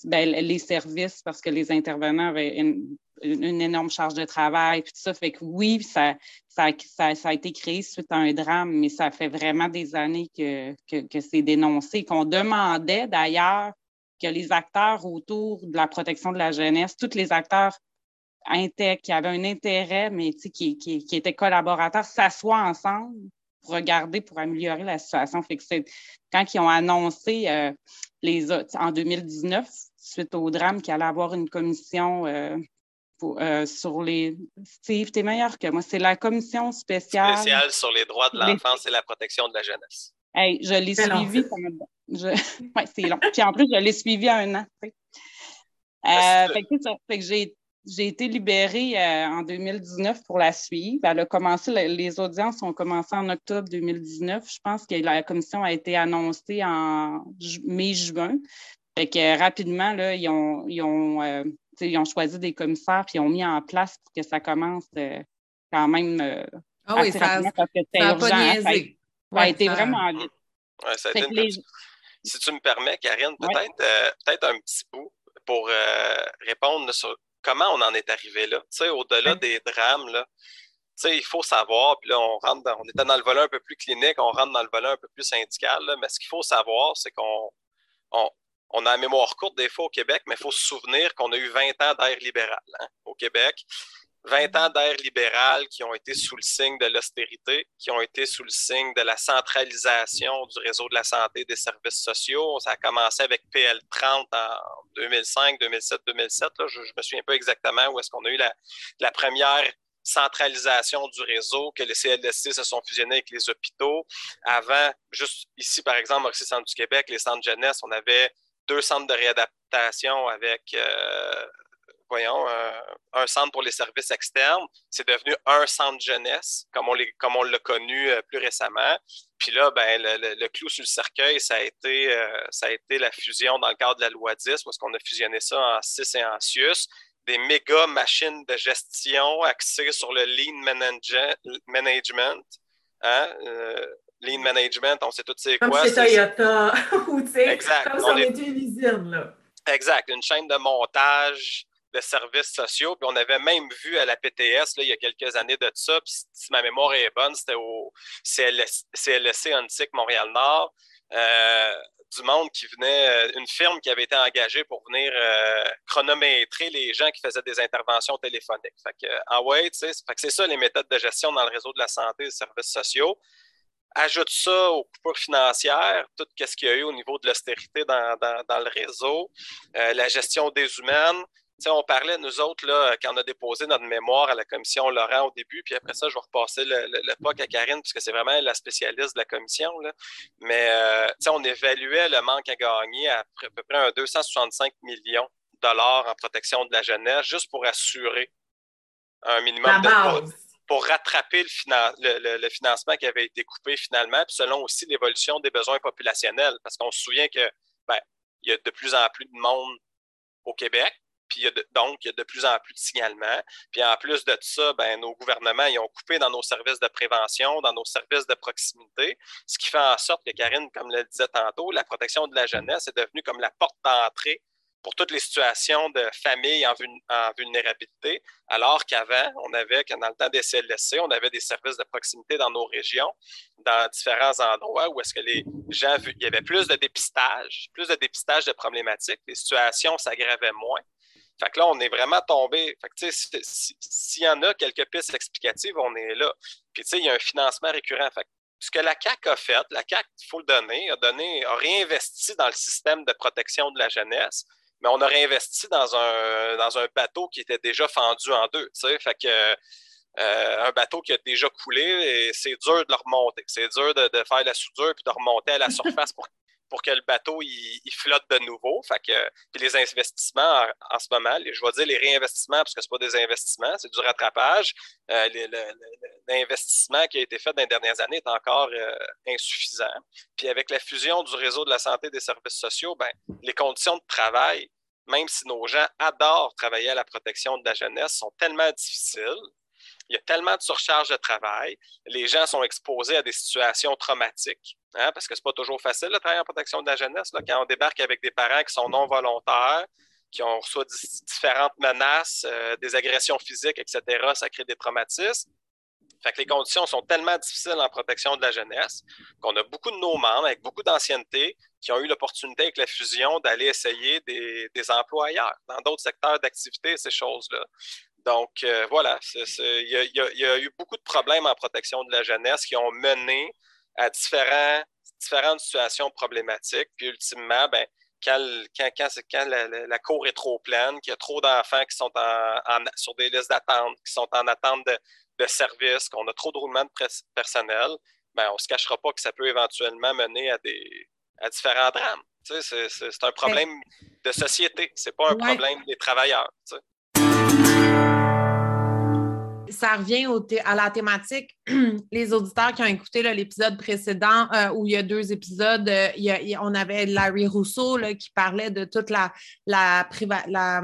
ben, les services parce que les intervenants avaient une, énorme charge de travail. Tout ça fait que oui, ça, a été créé suite à un drame, mais ça fait vraiment des années que, c'est dénoncé, qu'on demandait d'ailleurs que les acteurs autour de la protection de la jeunesse, tous les acteurs qui avaient un intérêt, mais qui étaient collaborateurs, s'assoient ensemble pour regarder, pour améliorer la situation. Fait que quand ils ont annoncé euh, les, en 2019, suite au drame, qu'il allait avoir une commission euh, euh, sur les. Steve, t'es meilleur que moi. C'est la commission spéciale. Spéciale sur les droits de l'enfance et la protection de la jeunesse. Hey, je l'ai suivi. Je... [LAUGHS] oui, c'est long. Puis en plus, je l'ai suivi un an. fait que, fait que j'ai j'ai été libérée euh, en 2019 pour la suivre. Elle a commencé, les audiences ont commencé en octobre 2019. Je pense que la commission a été annoncée en mai-juin. Fait que rapidement, là, ils ont, ils ont, euh, ont choisi des commissaires puis ils ont mis en place pour que ça commence euh, quand même ah oui, ça, parce que c'était urgent. Hein. Ça, a, a été vraiment vite. Ouais, ça a été Si tu me permets, Karine, peut-être peut un petit bout pour répondre sur comment on en est arrivé là? au-delà des drames, là, il faut savoir, puis là, on rentre dans, on était dans le volet un peu plus clinique, on rentre dans le volet un peu plus syndical, mais ce qu'il faut savoir, c'est qu'on on, a la mémoire courte des fois au Québec, mais il faut se souvenir qu'on a eu 20 ans d'air libéral hein, au Québec. 20 ans d'air libéral qui ont été sous le signe de l'austérité, qui ont été sous le signe de la centralisation du réseau de la santé et des services sociaux. Ça a commencé avec PL30 en 2005, 2007, 2007. Je ne me souviens pas exactement où est-ce qu'on a eu la, première centralisation du réseau, que les CLSC se sont fusionnés avec les hôpitaux. Avant, juste ici, par exemple, au Centre du Québec, les centres jeunesse, on avait deux centres de réadaptation avec euh, voyons, un centre pour les services externes. C'est devenu un centre jeunesse, comme on, comme on l'a connu euh, plus récemment. Puis là, ben, le, clou sur le cercueil, ça a, été, euh, ça a été la fusion dans le cadre de la loi 10, où est-ce qu'on a fusionné ça en CIS et en CIUS des méga machines de gestion axées sur le lean management. Hein? Euh, lean management, on sait tout c'est quoi. Comme Toyota, [LAUGHS] ou tu sais, comme on, usine, là. Exact, une chaîne de montage services sociaux. Puis on avait même vu à la PTS, là, il y a quelques années de ça, puis si ma mémoire est bonne, c'était au CLSC Ontic Montréal-Nord. Euh, du monde qui venait, euh, une firme qui avait été engagée pour venir euh, chronométrer les gens qui faisaient des interventions téléphoniques. Fait ah c'est ça les méthodes de gestion dans le réseau de la santé et des services sociaux. Ajoute ça aux coupures financières, tout ce qu'il y a eu au niveau de l'austérité dans, le réseau, la gestion des humaines, on parlait, nous autres, là, quand on a déposé notre mémoire à la commission Laurent au début, puis après ça, je vais repasser le, le, à Karine, puisque c'est vraiment la spécialiste de la commission. Mais euh, on évaluait le manque à gagner à, peu près un 265 millions de dollars en protection de la jeunesse, juste pour assurer un minimum de pour, rattraper le, le, financement qui avait été coupé finalement, puis selon aussi l'évolution des besoins populationnels. Parce qu'on se souvient que ben, il y a de plus en plus de monde au Québec, puis donc, il y a de plus en plus de signalements. Puis en plus de ça, ben, nos gouvernements ils ont coupé dans nos services de prévention, dans nos services de proximité, ce qui fait en sorte que, Karine, comme le disait tantôt, la protection de la jeunesse est devenue comme la porte d'entrée pour toutes les situations de famille en, vulnérabilité, alors qu'avant, on avait, dans le temps des CLSC, on avait des services de proximité dans nos régions, dans différents endroits où est-ce que les gens, il y avait plus de dépistage, plus de dépistage de problématiques, les situations s'aggravaient moins. Fait que là, on est vraiment tombé. Fait que, s'il y en a quelques pistes explicatives, on est là. Puis, tu sais, il y a un financement récurrent. Fait ce que la CAC a fait, la CAC, il faut le donner, a donné, a réinvesti dans le système de protection de la jeunesse, mais on a réinvesti dans un, dans un bateau qui était déjà fendu en deux. Fait que euh, un bateau qui a déjà coulé, et c'est dur de le remonter. C'est dur de, de, faire la soudure puis de remonter à la [LAUGHS] surface pour pour que le bateau il, flotte de nouveau. Fait puis les investissements en, ce moment, je vais dire les réinvestissements, parce que ce pas des investissements, c'est du rattrapage. Euh, l'investissement qui a été fait dans les dernières années est encore euh, insuffisant. Puis avec la fusion du réseau de la santé et des services sociaux, ben, les conditions de travail, même si nos gens adorent travailler à la protection de la jeunesse, sont tellement difficiles il y a tellement de surcharge de travail. Les gens sont exposés à des situations traumatiques, hein, parce que ce n'est pas toujours facile de travailler en protection de la jeunesse. Là, quand on débarque avec des parents qui sont non volontaires, qui ont reçu différentes menaces, euh, des agressions physiques, etc., ça crée des traumatismes. Fait que les conditions sont tellement difficiles en protection de la jeunesse qu'on a beaucoup de nos membres avec beaucoup d'ancienneté qui ont eu l'opportunité avec la fusion d'aller essayer des, des employeurs dans d'autres secteurs d'activité, ces choses-là. Donc, euh, voilà, il y, a eu beaucoup de problèmes en protection de la jeunesse qui ont mené à différents, différentes situations problématiques. Puis, ultimement, ben, quand, la, cour est trop pleine, qu'il y a trop d'enfants qui sont sur des listes d'attente, qui sont en attente de, de services, qu'on a trop de roulement de personnel, ben, on ne se cachera pas que ça peut éventuellement mener à, des, à différents drames. c'est un problème de société, ce n'est pas un problème des travailleurs ça revient à la thématique. [CLEARS THROAT] Les auditeurs qui ont écouté l'épisode précédent, euh, où il y a deux épisodes, euh, on avait Larry Rousseau qui parlait de toute la, la, la,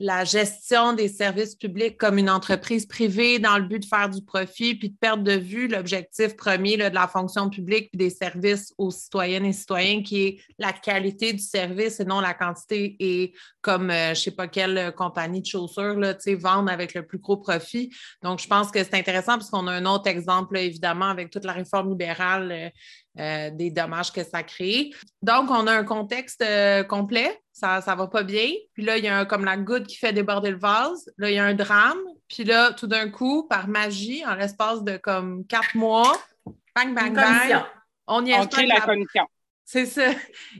la gestion des services publics comme une entreprise privée dans le but de faire du profit, puis de perdre de vue l'objectif premier de la fonction publique puis des services aux citoyennes et citoyens, qui est la qualité du service et non la quantité. Et comme euh, je ne sais pas quelle compagnie de chaussures, là, vendre avec le plus gros profit. Donc, je pense que c'est intéressant parce qu'on a un autre exemple, évidemment, avec toute la réforme libérale. Euh, euh, des dommages que ça crée. Donc, on a un contexte complet ça ne va pas bien. Puis là, il y a comme la goutte qui fait déborder le vase. Là, il y a un drame. Puis là, tout d'un coup, par magie, en l'espace de comme quatre mois, bang, bang, bang, on y on crée la, commission. C'est ça.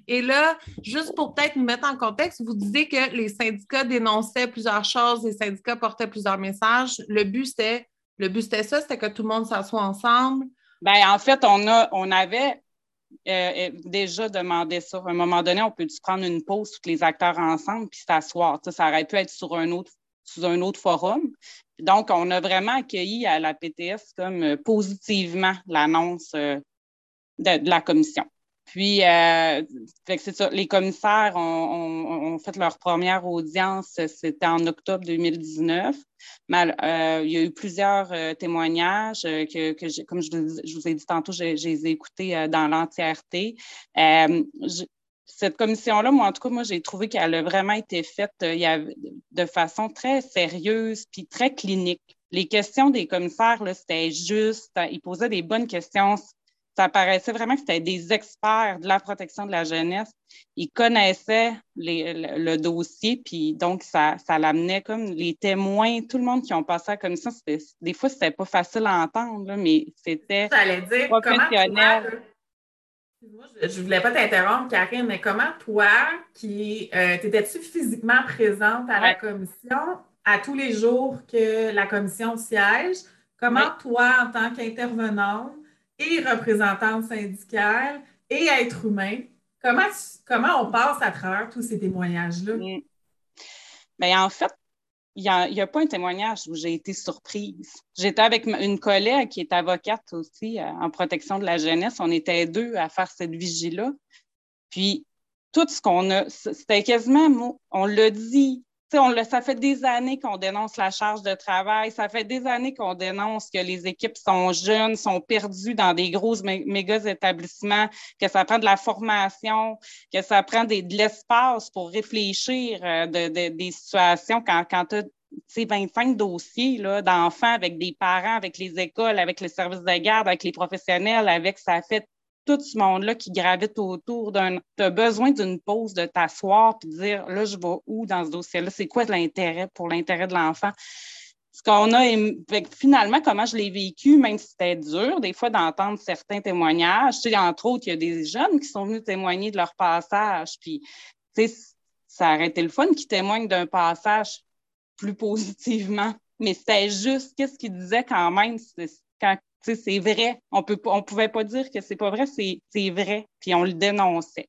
Et là, juste pour peut-être nous mettre en contexte, vous disiez que les syndicats dénonçaient plusieurs choses, les syndicats portaient plusieurs messages. Le but, c'était, le but, c'était ça, c'était que tout le monde s'assoie ensemble. Bien, en fait, on, a, on avait euh, déjà demandé ça. À un moment donné, on peut prendre une pause, tous les acteurs ensemble, puis s'asseoir? Ça aurait pu être sur un autre, sous un autre forum. Donc, on a vraiment accueilli à la PTS comme euh, positivement l'annonce euh, de, la commission. Puis, euh, ça, les commissaires ont, fait leur première audience, c'était en octobre 2019. Mais, euh, il y a eu plusieurs euh, témoignages que, comme je, vous ai dit tantôt, je, ai écoutés dans l'entièreté. cette commission-là, moi, en tout cas, moi, j'ai trouvé qu'elle a vraiment été faite de façon très sérieuse puis très clinique. Les questions des commissaires, c'était juste, ils posaient des bonnes questions ça paraissait vraiment que c'était des experts de la protection de la jeunesse. Ils connaissaient le, dossier, puis donc ça, ça l'amenait comme les témoins, tout le monde qui ont passé à la commission. Des fois, c'était pas facile à entendre, mais c'était professionnel. je ne voulais pas t'interrompre, Karine, mais comment toi, qui euh, t'étais-tu physiquement présente à la commission à tous les jours que la commission siège? Comment toi, en tant qu'intervenante, et représentante syndicale et être humain. Comment, comment on passe à travers tous ces témoignages-là? Ben, en fait, il n'y a, pas un témoignage où j'ai été surprise. J'étais avec une collègue qui est avocate aussi euh, en protection de la jeunesse. On était deux à faire cette vigie-là. Puis, tout ce qu'on a, c'était quasiment, on l'a dit on ça fait des années qu'on dénonce la charge de travail, ça fait des années qu'on dénonce que les équipes sont jeunes, sont perdues dans des gros méga établissements, que ça prend de la formation, que ça prend de l'espace pour réfléchir euh, des situations. Quand, quand tu as 25 dossiers d'enfants avec des parents, avec les écoles, avec les services de garde, avec les professionnels, avec ça fait tout ce monde-là qui gravite autour d'un. Tu as besoin d'une pause, de t'asseoir puis de dire là, je vais où dans ce dossier-là? C'est quoi l'intérêt pour l'intérêt de l'enfant? Ce qu'on a, finalement, comment je l'ai vécu, même si c'était dur, des fois, d'entendre certains témoignages. Tu sais, entre autres, il y a des jeunes qui sont venus témoigner de leur passage. Puis, tu sais, ça aurait été le fun qu'ils témoignent d'un passage plus positivement. Mais c'était juste, qu'est-ce qu'ils disaient quand même, quand c'est vrai. On peut on pouvait pas dire que c'est pas vrai, c'est vrai. Puis on le dénonçait.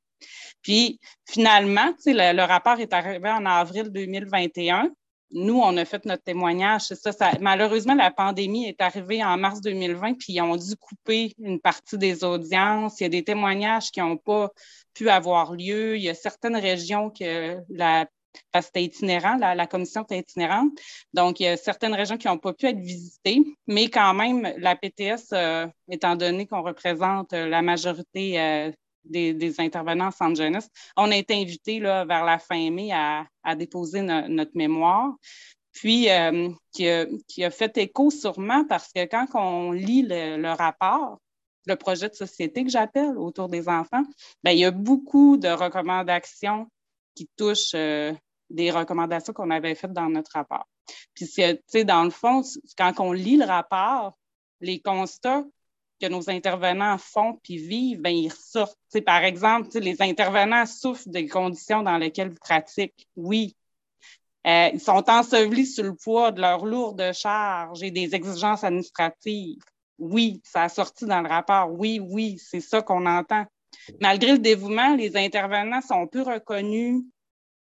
Puis finalement, le, le rapport est arrivé en avril 2021 nous, on a fait notre témoignage. Ça, malheureusement, la pandémie est arrivée en mars 2020, puis ils ont dû couper une partie des audiences. Il y a des témoignages qui n'ont pas pu avoir lieu. Il y a certaines régions que la parce que c'était itinérant, la, commission était itinérante. Donc, il y a certaines régions qui n'ont pas pu être visitées, mais quand même, la PTS, euh, étant donné qu'on représente euh, la majorité euh, des, intervenants en centre jeunesse, on a été invités là, vers la fin mai à, déposer notre mémoire. Puis, qui a, fait écho sûrement parce que quand on lit le, rapport, le projet de société que j'appelle autour des enfants, bien, il y a beaucoup de recommandations qui touchent des recommandations qu'on avait faites dans notre rapport. Puis, tu sais, dans le fond, quand on lit le rapport, les constats que nos intervenants font puis vivent, bien, ils ressortent. par exemple, les intervenants souffrent des conditions dans lesquelles ils pratiquent. Oui. Euh, ils sont ensevelis sur le poids de leurs lourdes charges et des exigences administratives. Oui, ça a sorti dans le rapport. Oui, oui, c'est ça qu'on entend. Malgré le dévouement, les intervenants sont peu reconnus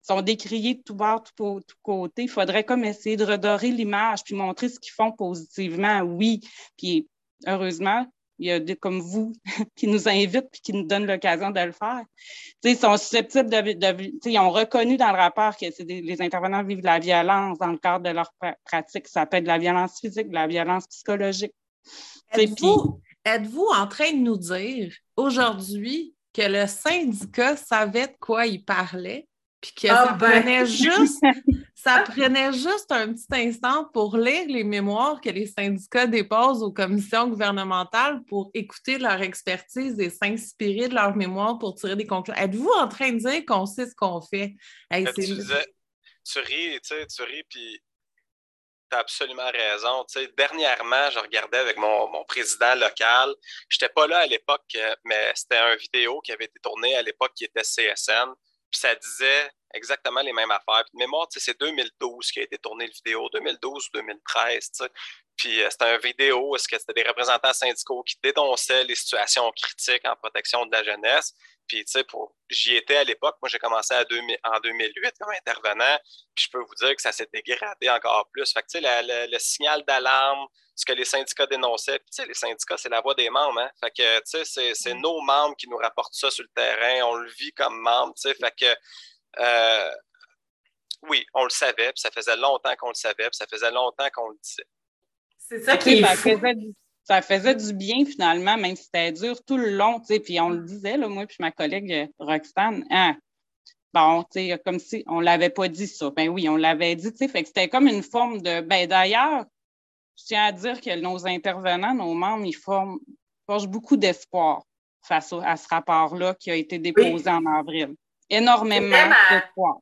sont décriés de tout bord, tout, tout côté. Il faudrait comme essayer de redorer l'image puis montrer ce qu'ils font positivement, oui. Puis heureusement, il y a des comme vous [LAUGHS] qui nous invitent puis qui nous donnent l'occasion de le faire. ils sont susceptibles de, ils ont reconnu dans le rapport que les intervenants vivent de la violence dans le cadre de leur pratique. Ça peut être de la violence physique, de la violence psychologique. Êtes-vous êtes en train de nous dire aujourd'hui que le syndicat savait de quoi il parlait? Puis que ah, ça, ben. prenait juste, [LAUGHS] ça prenait juste un petit instant pour lire les mémoires que les syndicats déposent aux commissions gouvernementales pour écouter leur expertise et s'inspirer de leur mémoire pour tirer des conclusions. Êtes-vous en train de dire qu'on sait ce qu'on fait? tu, tu ris, tu sais, tu ris, puis tu as absolument raison. dernièrement, je regardais avec mon, mon président local. Je n'étais pas là à l'époque, mais c'était une vidéo qui avait été tournée à l'époque qui était CSN. Puis ça disait exactement les mêmes affaires. Puis de mémoire, c'est 2012 qui a été tourné le vidéo, 2012 ou 2013. Puis euh, c'était un vidéo, est-ce que c'était des représentants syndicaux qui dénonçaient les situations critiques en protection de la jeunesse. Puis, tu sais, j'y étais à l'époque. Moi, j'ai commencé en 2008 comme intervenant. Puis, je peux vous dire que ça s'est dégradé encore plus. Fait que, tu sais, le signal d'alarme, ce que les syndicats dénonçaient. Puis, tu sais, les syndicats, c'est la voix des membres. Hein? Fait que, tu sais, c'est nos membres qui nous rapportent ça sur le terrain. On le vit comme membres, tu sais. Fait que, euh, oui, on le savait. Puis, ça faisait longtemps qu'on le savait. Puis, ça faisait longtemps qu'on le disait. C'est ça qui est fou ça faisait du bien finalement, même si c'était dur tout le long, tu sais, puis on le disait, là, moi puis ma collègue euh, Roxane, hein, bon, tu sais, comme si on l'avait pas dit ça. Ben oui, on l'avait dit, tu sais, fait que c'était comme une forme de, ben d'ailleurs, je tiens à dire que nos intervenants, nos membres, ils forment, forgent beaucoup d'espoir face à ce rapport-là qui a été déposé en avril. Énormément d'espoir.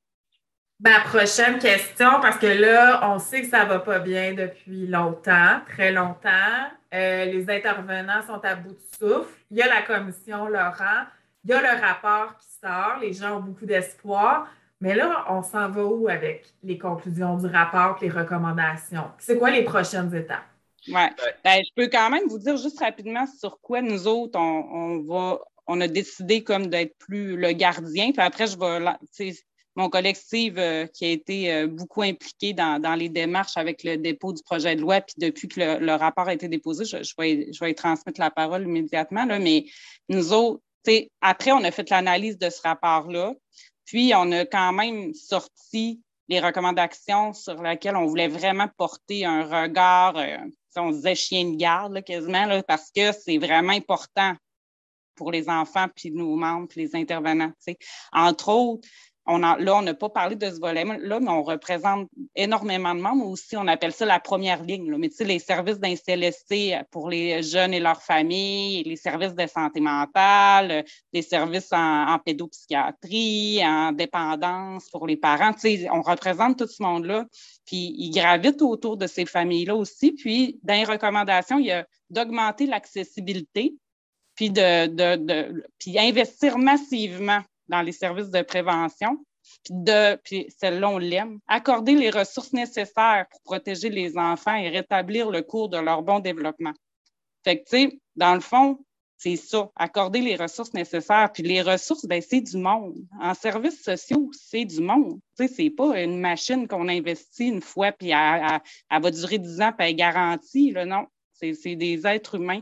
Ma prochaine question, parce que là, on sait que ça va pas bien depuis longtemps, très longtemps. Euh, les intervenants sont à bout de souffle. Il y a la commission Laurent, il y a le rapport qui sort, les gens ont beaucoup d'espoir. Mais là, on s'en va où avec les conclusions du rapport, les recommandations? C'est quoi les prochaines étapes? Oui. Ben, je peux quand même vous dire juste rapidement sur quoi nous autres, on, va, on a décidé comme d'être plus le gardien. Puis après, je vais, mon collectif Steve, euh, qui a été euh, beaucoup impliqué dans, les démarches avec le dépôt du projet de loi, puis depuis que le, rapport a été déposé, je, vais, je vais transmettre la parole immédiatement, là, mais nous autres, après, on a fait l'analyse de ce rapport-là, puis on a quand même sorti les recommandations sur lesquelles on voulait vraiment porter un regard, euh, on disait chien de garde quasiment, là, parce que c'est vraiment important pour les enfants, puis nos membres, puis les intervenants. Entre autres, là, on n'a pas parlé de ce volet-là, mais on représente énormément de membres. Aussi, on appelle ça la première ligne. Mais tu sais, les services d'un pour les jeunes et leurs familles, les services de santé mentale, les services en, pédopsychiatrie, en dépendance pour les parents. Tu sais, on représente tout ce monde-là. Puis, ils gravitent autour de ces familles-là aussi. Puis, dans les recommandations, il y a d'augmenter l'accessibilité, puis de, de puis investir massivement dans les services de prévention. Puis, de, puis celle-là, on l'aime. Accorder les ressources nécessaires pour protéger les enfants et rétablir le cours de leur bon développement. Fait que, dans le fond, c'est ça, accorder les ressources nécessaires. Puis les ressources, ben, c'est du monde. En services sociaux, c'est du monde. Tu sais, c'est pas une machine qu'on investit une fois, puis elle, va durer 10 ans, puis elle est garantie. Là, non, c'est des êtres humains.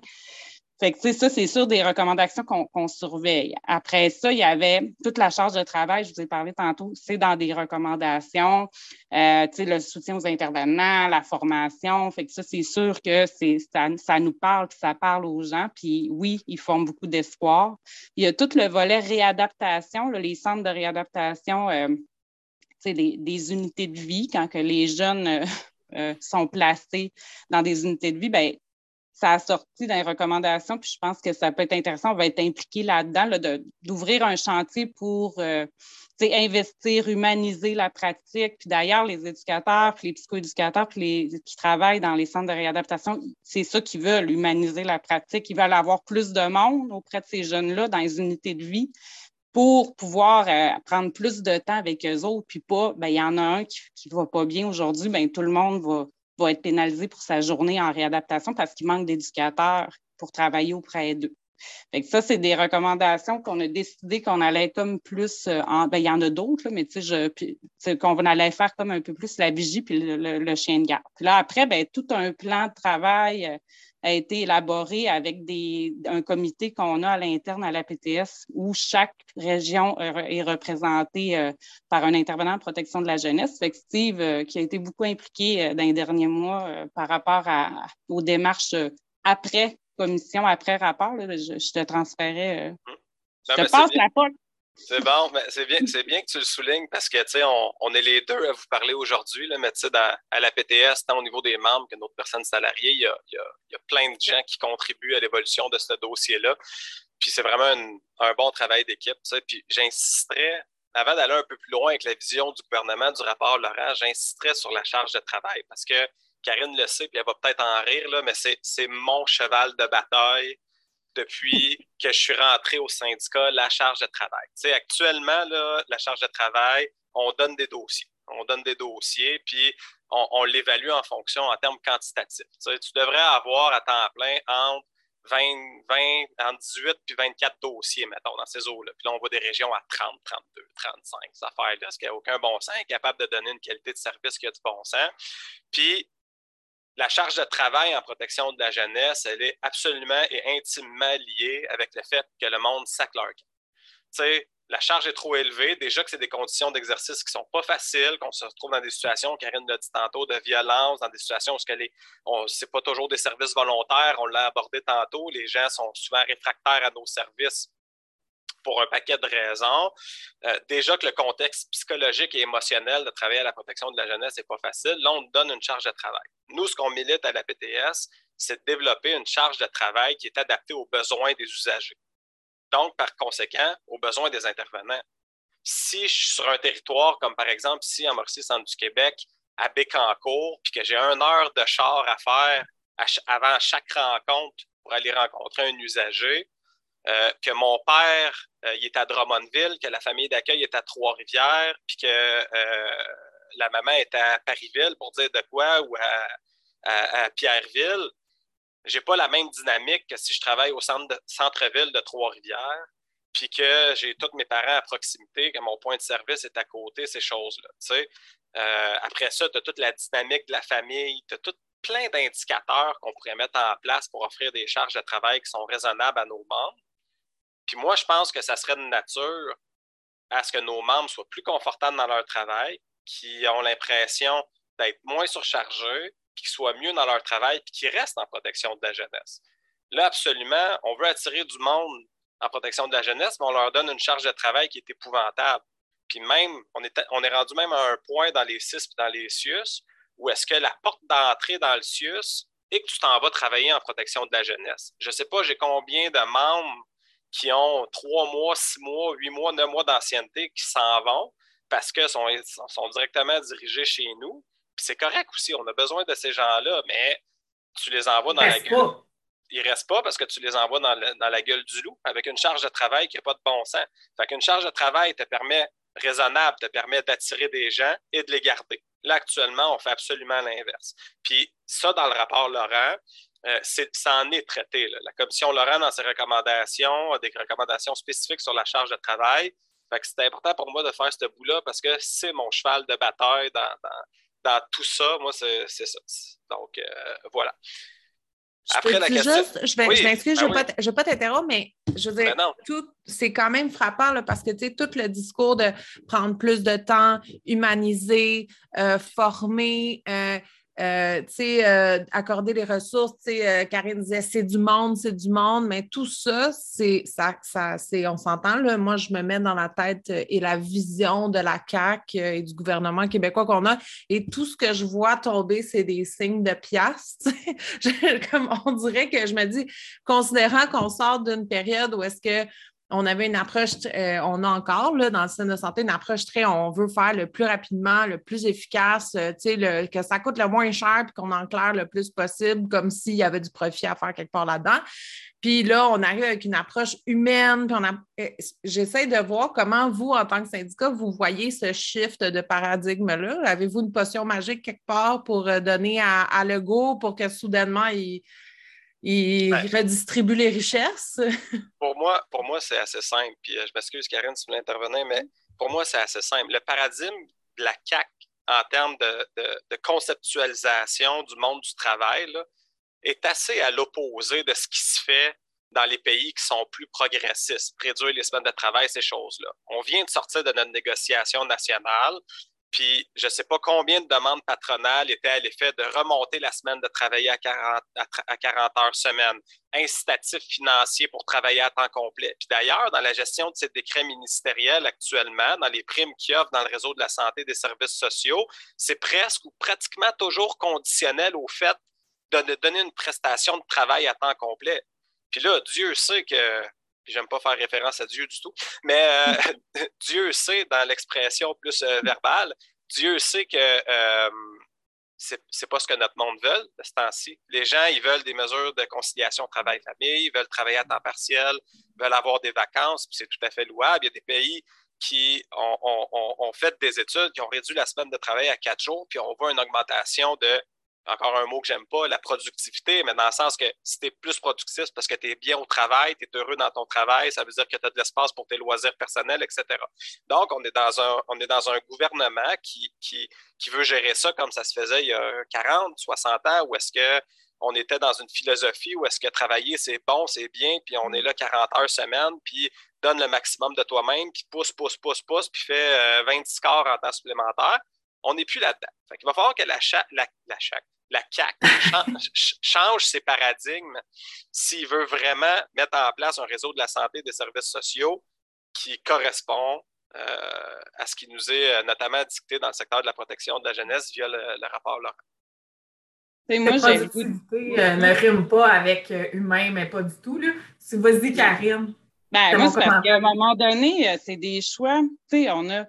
Fait que, ça, c'est sûr des recommandations qu'on surveille. Après ça, il y avait toute la charge de travail, je vous ai parlé tantôt, c'est dans des recommandations, euh, le soutien aux intervenants, la formation. Fait que ça, c'est sûr que ça, ça nous parle, ça parle aux gens. Puis oui, ils font beaucoup d'espoir. Il y a tout le volet réadaptation, les centres de réadaptation, euh, des, unités de vie, quand que les jeunes euh, sont placés dans des unités de vie, ben, ça a sorti dans les recommandations, puis je pense que ça peut être intéressant. On va être impliqué là-dedans, d'ouvrir un chantier pour euh, investir, humaniser la pratique. Puis d'ailleurs, les éducateurs, puis les psychoéducateurs, puis les qui travaillent dans les centres de réadaptation, c'est ça qu'ils veulent, humaniser la pratique. Ils veulent avoir plus de monde auprès de ces jeunes-là dans les unités de vie pour pouvoir euh, prendre plus de temps avec eux autres, puis pas, ben, il y en a un qui ne va pas bien aujourd'hui, ben, tout le monde va, va être pénalisé pour sa journée en réadaptation parce qu'il manque d'éducateurs pour travailler auprès d'eux. Fait que ça, c'est des recommandations qu'on a décidé qu'on allait comme plus euh, en, ben, il y en a d'autres, mais tu sais, qu'on allait faire comme un peu plus la vigie puis le, chien de garde. Puis là, après, ben, tout un plan de travail euh, a été élaboré avec des, un comité qu'on a à l'interne à la PTS où chaque région est représentée euh, par un intervenant de protection de la jeunesse. Fait Steve, euh, qui a été beaucoup impliqué euh, dans les derniers mois par rapport à, aux démarches après commission, après rapport, je, te transférais. je te passe la porte. C'est bon, mais c'est bien, c'est bien que tu le soulignes parce que, sais, on, est les deux à vous parler aujourd'hui, mais tu sais, à la PTS, tant au niveau des membres que notre personne salariée, il y a, plein de gens qui contribuent à l'évolution de ce dossier-là. Puis c'est vraiment un bon travail d'équipe. Puis j'insisterais, avant d'aller un peu plus loin avec la vision du gouvernement du rapport Laurent, j'insisterais sur la charge de travail parce que Karine le sait, puis elle va peut-être en rire, là, mais c'est mon cheval de bataille depuis que je suis rentré au syndicat, la charge de travail. Actuellement, là, la charge de travail, on donne des dossiers. On donne des dossiers, puis on, l'évalue en fonction en termes quantitatifs. Tu, devrais avoir à temps plein entre 20, 20, entre 18 puis 24 dossiers, mettons, dans ces eaux-là. Puis là, on voit des régions à 30, 32, 35, ces affaires-là, ce qui n'a aucun bon sens, est capable de donner une qualité de service qui a du bon sens. Puis, la charge de travail en protection de la jeunesse, elle est absolument et intimement liée avec le fait que le monde sac leur Tu la charge est trop élevée. Déjà que c'est des conditions d'exercice qui ne sont pas faciles, qu'on se retrouve dans des situations, Karine l'a dit tantôt, de violence, dans des situations où ce n'est pas toujours des services volontaires, on l'a abordé tantôt, les gens sont souvent réfractaires à nos services pour un paquet de raisons. Euh, déjà que le contexte psychologique et émotionnel de travailler à la protection de la jeunesse n'est pas facile, là, on donne une charge de travail. Nous, ce qu'on milite à la PTS, c'est de développer une charge de travail qui est adaptée aux besoins des usagers. Donc, par conséquent, aux besoins des intervenants. Si je suis sur un territoire comme par exemple ici en Mauricie, centre du Québec, à Bécancourt, puis que j'ai une heure de char à faire avant chaque rencontre pour aller rencontrer un usager, euh, que mon père euh, il est à Drummondville, que la famille d'accueil est à Trois-Rivières, puis que euh, la maman est à Parisville pour dire de quoi ou à, à, Pierreville, j'ai pas la même dynamique que si je travaille au centre-ville de, Trois-Rivières, puis que j'ai tous mes parents à proximité, que mon point de service est à côté, ces choses-là. après ça, tu as toute la dynamique de la famille, tu as tout plein d'indicateurs qu'on pourrait mettre en place pour offrir des charges de travail qui sont raisonnables à nos membres. Puis moi, je pense que ça serait de nature à ce que nos membres soient plus confortables dans leur travail, qui ont l'impression d'être moins surchargés, puis qu'ils soient mieux dans leur travail, puis qu'ils restent en protection de la jeunesse. Là, absolument, on veut attirer du monde en protection de la jeunesse, mais on leur donne une charge de travail qui est épouvantable. Puis même, on est, on est rendu même à un point dans les CIS et dans les CIUS où est-ce que la porte d'entrée dans le CIUS est que tu t'en vas travailler en protection de la jeunesse. Je ne sais pas, j'ai combien de membres qui ont trois mois, six mois, huit mois, neuf mois d'ancienneté qui s'en vont parce qu'ils sont, sont, directement dirigés chez nous. Puis c'est correct aussi, on a besoin de ces gens-là, mais tu les envoies dans la gueule. Ils ne restent pas parce que tu les envoies dans, la gueule du loup avec une charge de travail qui n'a pas de bon sens. Fait qu'une charge de travail te permet, raisonnable, te permet d'attirer des gens et de les garder. Là, actuellement, on fait absolument l'inverse. Puis ça, dans le rapport Laurent, euh, ça en est traité. La commission Laurent, dans ses recommandations, a des recommandations spécifiques sur la charge de travail. c'est important pour moi de faire ce bout-là parce que c'est mon cheval de bataille dans, tout ça. Moi, c'est ça. Donc, euh, voilà. Après la question. je, vais, m'excuse, je ne ben vais, pas t'interrompre, mais je veux dire, ben c'est quand même frappant parce que tu sais, tout le discours de prendre plus de temps, humaniser, euh, former, euh, euh, accorder les ressources, euh, Karine disait c'est du monde, c'est du monde, mais tout ça, c'est ça, ça c'est, on s'entend, là, moi je me mets dans la tête et la vision de la CAC et du gouvernement québécois qu'on a, et tout ce que je vois tomber, c'est des signes de piastres. [LAUGHS] Comme on dirait que je me dis, considérant qu'on sort d'une période où est-ce que on avait une approche, euh, on a encore là, dans le système de santé une approche très, on veut faire le plus rapidement, le plus efficace, euh, que ça coûte le moins cher puis qu'on en claire le plus possible, comme s'il y avait du profit à faire quelque part là-dedans. Puis là, on arrive avec une approche humaine. Puis on euh, J'essaie de voir comment vous, en tant que syndicat, vous voyez ce shift de paradigme-là. Avez-vous une potion magique quelque part pour donner à, à pour que soudainement, il il ben, redistribue les richesses? [LAUGHS] pour moi, pour moi c'est assez simple. Puis euh, je m'excuse, Karine, si tu veux intervenir, mais pour moi, c'est assez simple. Le paradigme de la CAC en termes de, conceptualisation du monde du travail est assez à l'opposé de ce qui se fait dans les pays qui sont plus progressistes, réduire les semaines de travail, ces choses-là. On vient de sortir de notre négociation nationale puis je ne sais pas combien de demandes patronales étaient à l'effet de remonter la semaine de travailler à 40, à 40 heures semaine, incitatif financier pour travailler à temps complet. Puis d'ailleurs, dans la gestion de ces décrets ministériels actuellement, dans les primes qui offrent dans le réseau de la santé et des services sociaux, c'est presque ou pratiquement toujours conditionnel au fait de donner une prestation de travail à temps complet. Puis là, Dieu sait que j'aime pas faire référence à Dieu du tout, mais euh, [LAUGHS] Dieu sait, dans l'expression plus euh, verbale, Dieu sait que euh, c'est pas ce que notre monde veut de ce temps-ci. Les gens, ils veulent des mesures de conciliation travail-famille, ils veulent travailler à temps partiel, veulent avoir des vacances, puis c'est tout à fait louable. Il y a des pays qui ont, fait des études, qui ont réduit la semaine de travail à quatre jours, puis on voit une augmentation de, encore un mot que j'aime pas, la productivité, mais dans le sens que si tu es plus productif parce que tu es bien au travail, tu es heureux dans ton travail, ça veut dire que tu as de l'espace pour tes loisirs personnels, etc. Donc, on est dans un, on est dans un gouvernement qui, qui, qui veut gérer ça comme ça se faisait il y a 40, 60 ans, où est-ce que on était dans une philosophie où est-ce que travailler, c'est bon, c'est bien, puis on est là 40 heures semaine, puis donne le maximum de toi-même, puis pousse, pousse, pousse, pousse, puis fait 26 quarts en temps supplémentaire. On n'est plus là-dedans. Il va falloir que la, la, la, la CAC [LAUGHS] change, ses paradigmes s'il veut vraiment mettre en place un réseau de la santé et des services sociaux qui correspond euh, à ce qui nous est euh, notamment dicté dans le secteur de la protection de la jeunesse via le, rapport Laurent. moi, productivité euh, ne rime pas avec humain, mais pas du tout. Là. Vas-y, Karine. Ben, moi, c'est parce qu'à un moment donné, c'est des choix. Tu sais, on a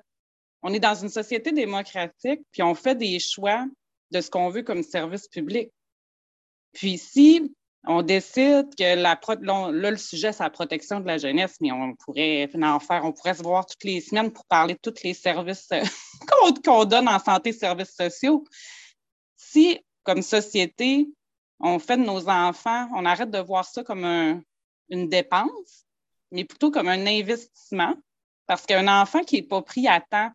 on est dans une société démocratique, puis on fait des choix de ce qu'on veut comme service public. Puis si on décide que là, le sujet, c'est la protection de la jeunesse, mais on pourrait en faire, on pourrait se voir toutes les semaines pour parler de tous les services euh, [LAUGHS] qu'on donne en santé, services sociaux. Si, comme société, on fait de nos enfants, on arrête de voir ça comme une dépense, mais plutôt comme un investissement, parce qu'un enfant qui n'est pas pris à temps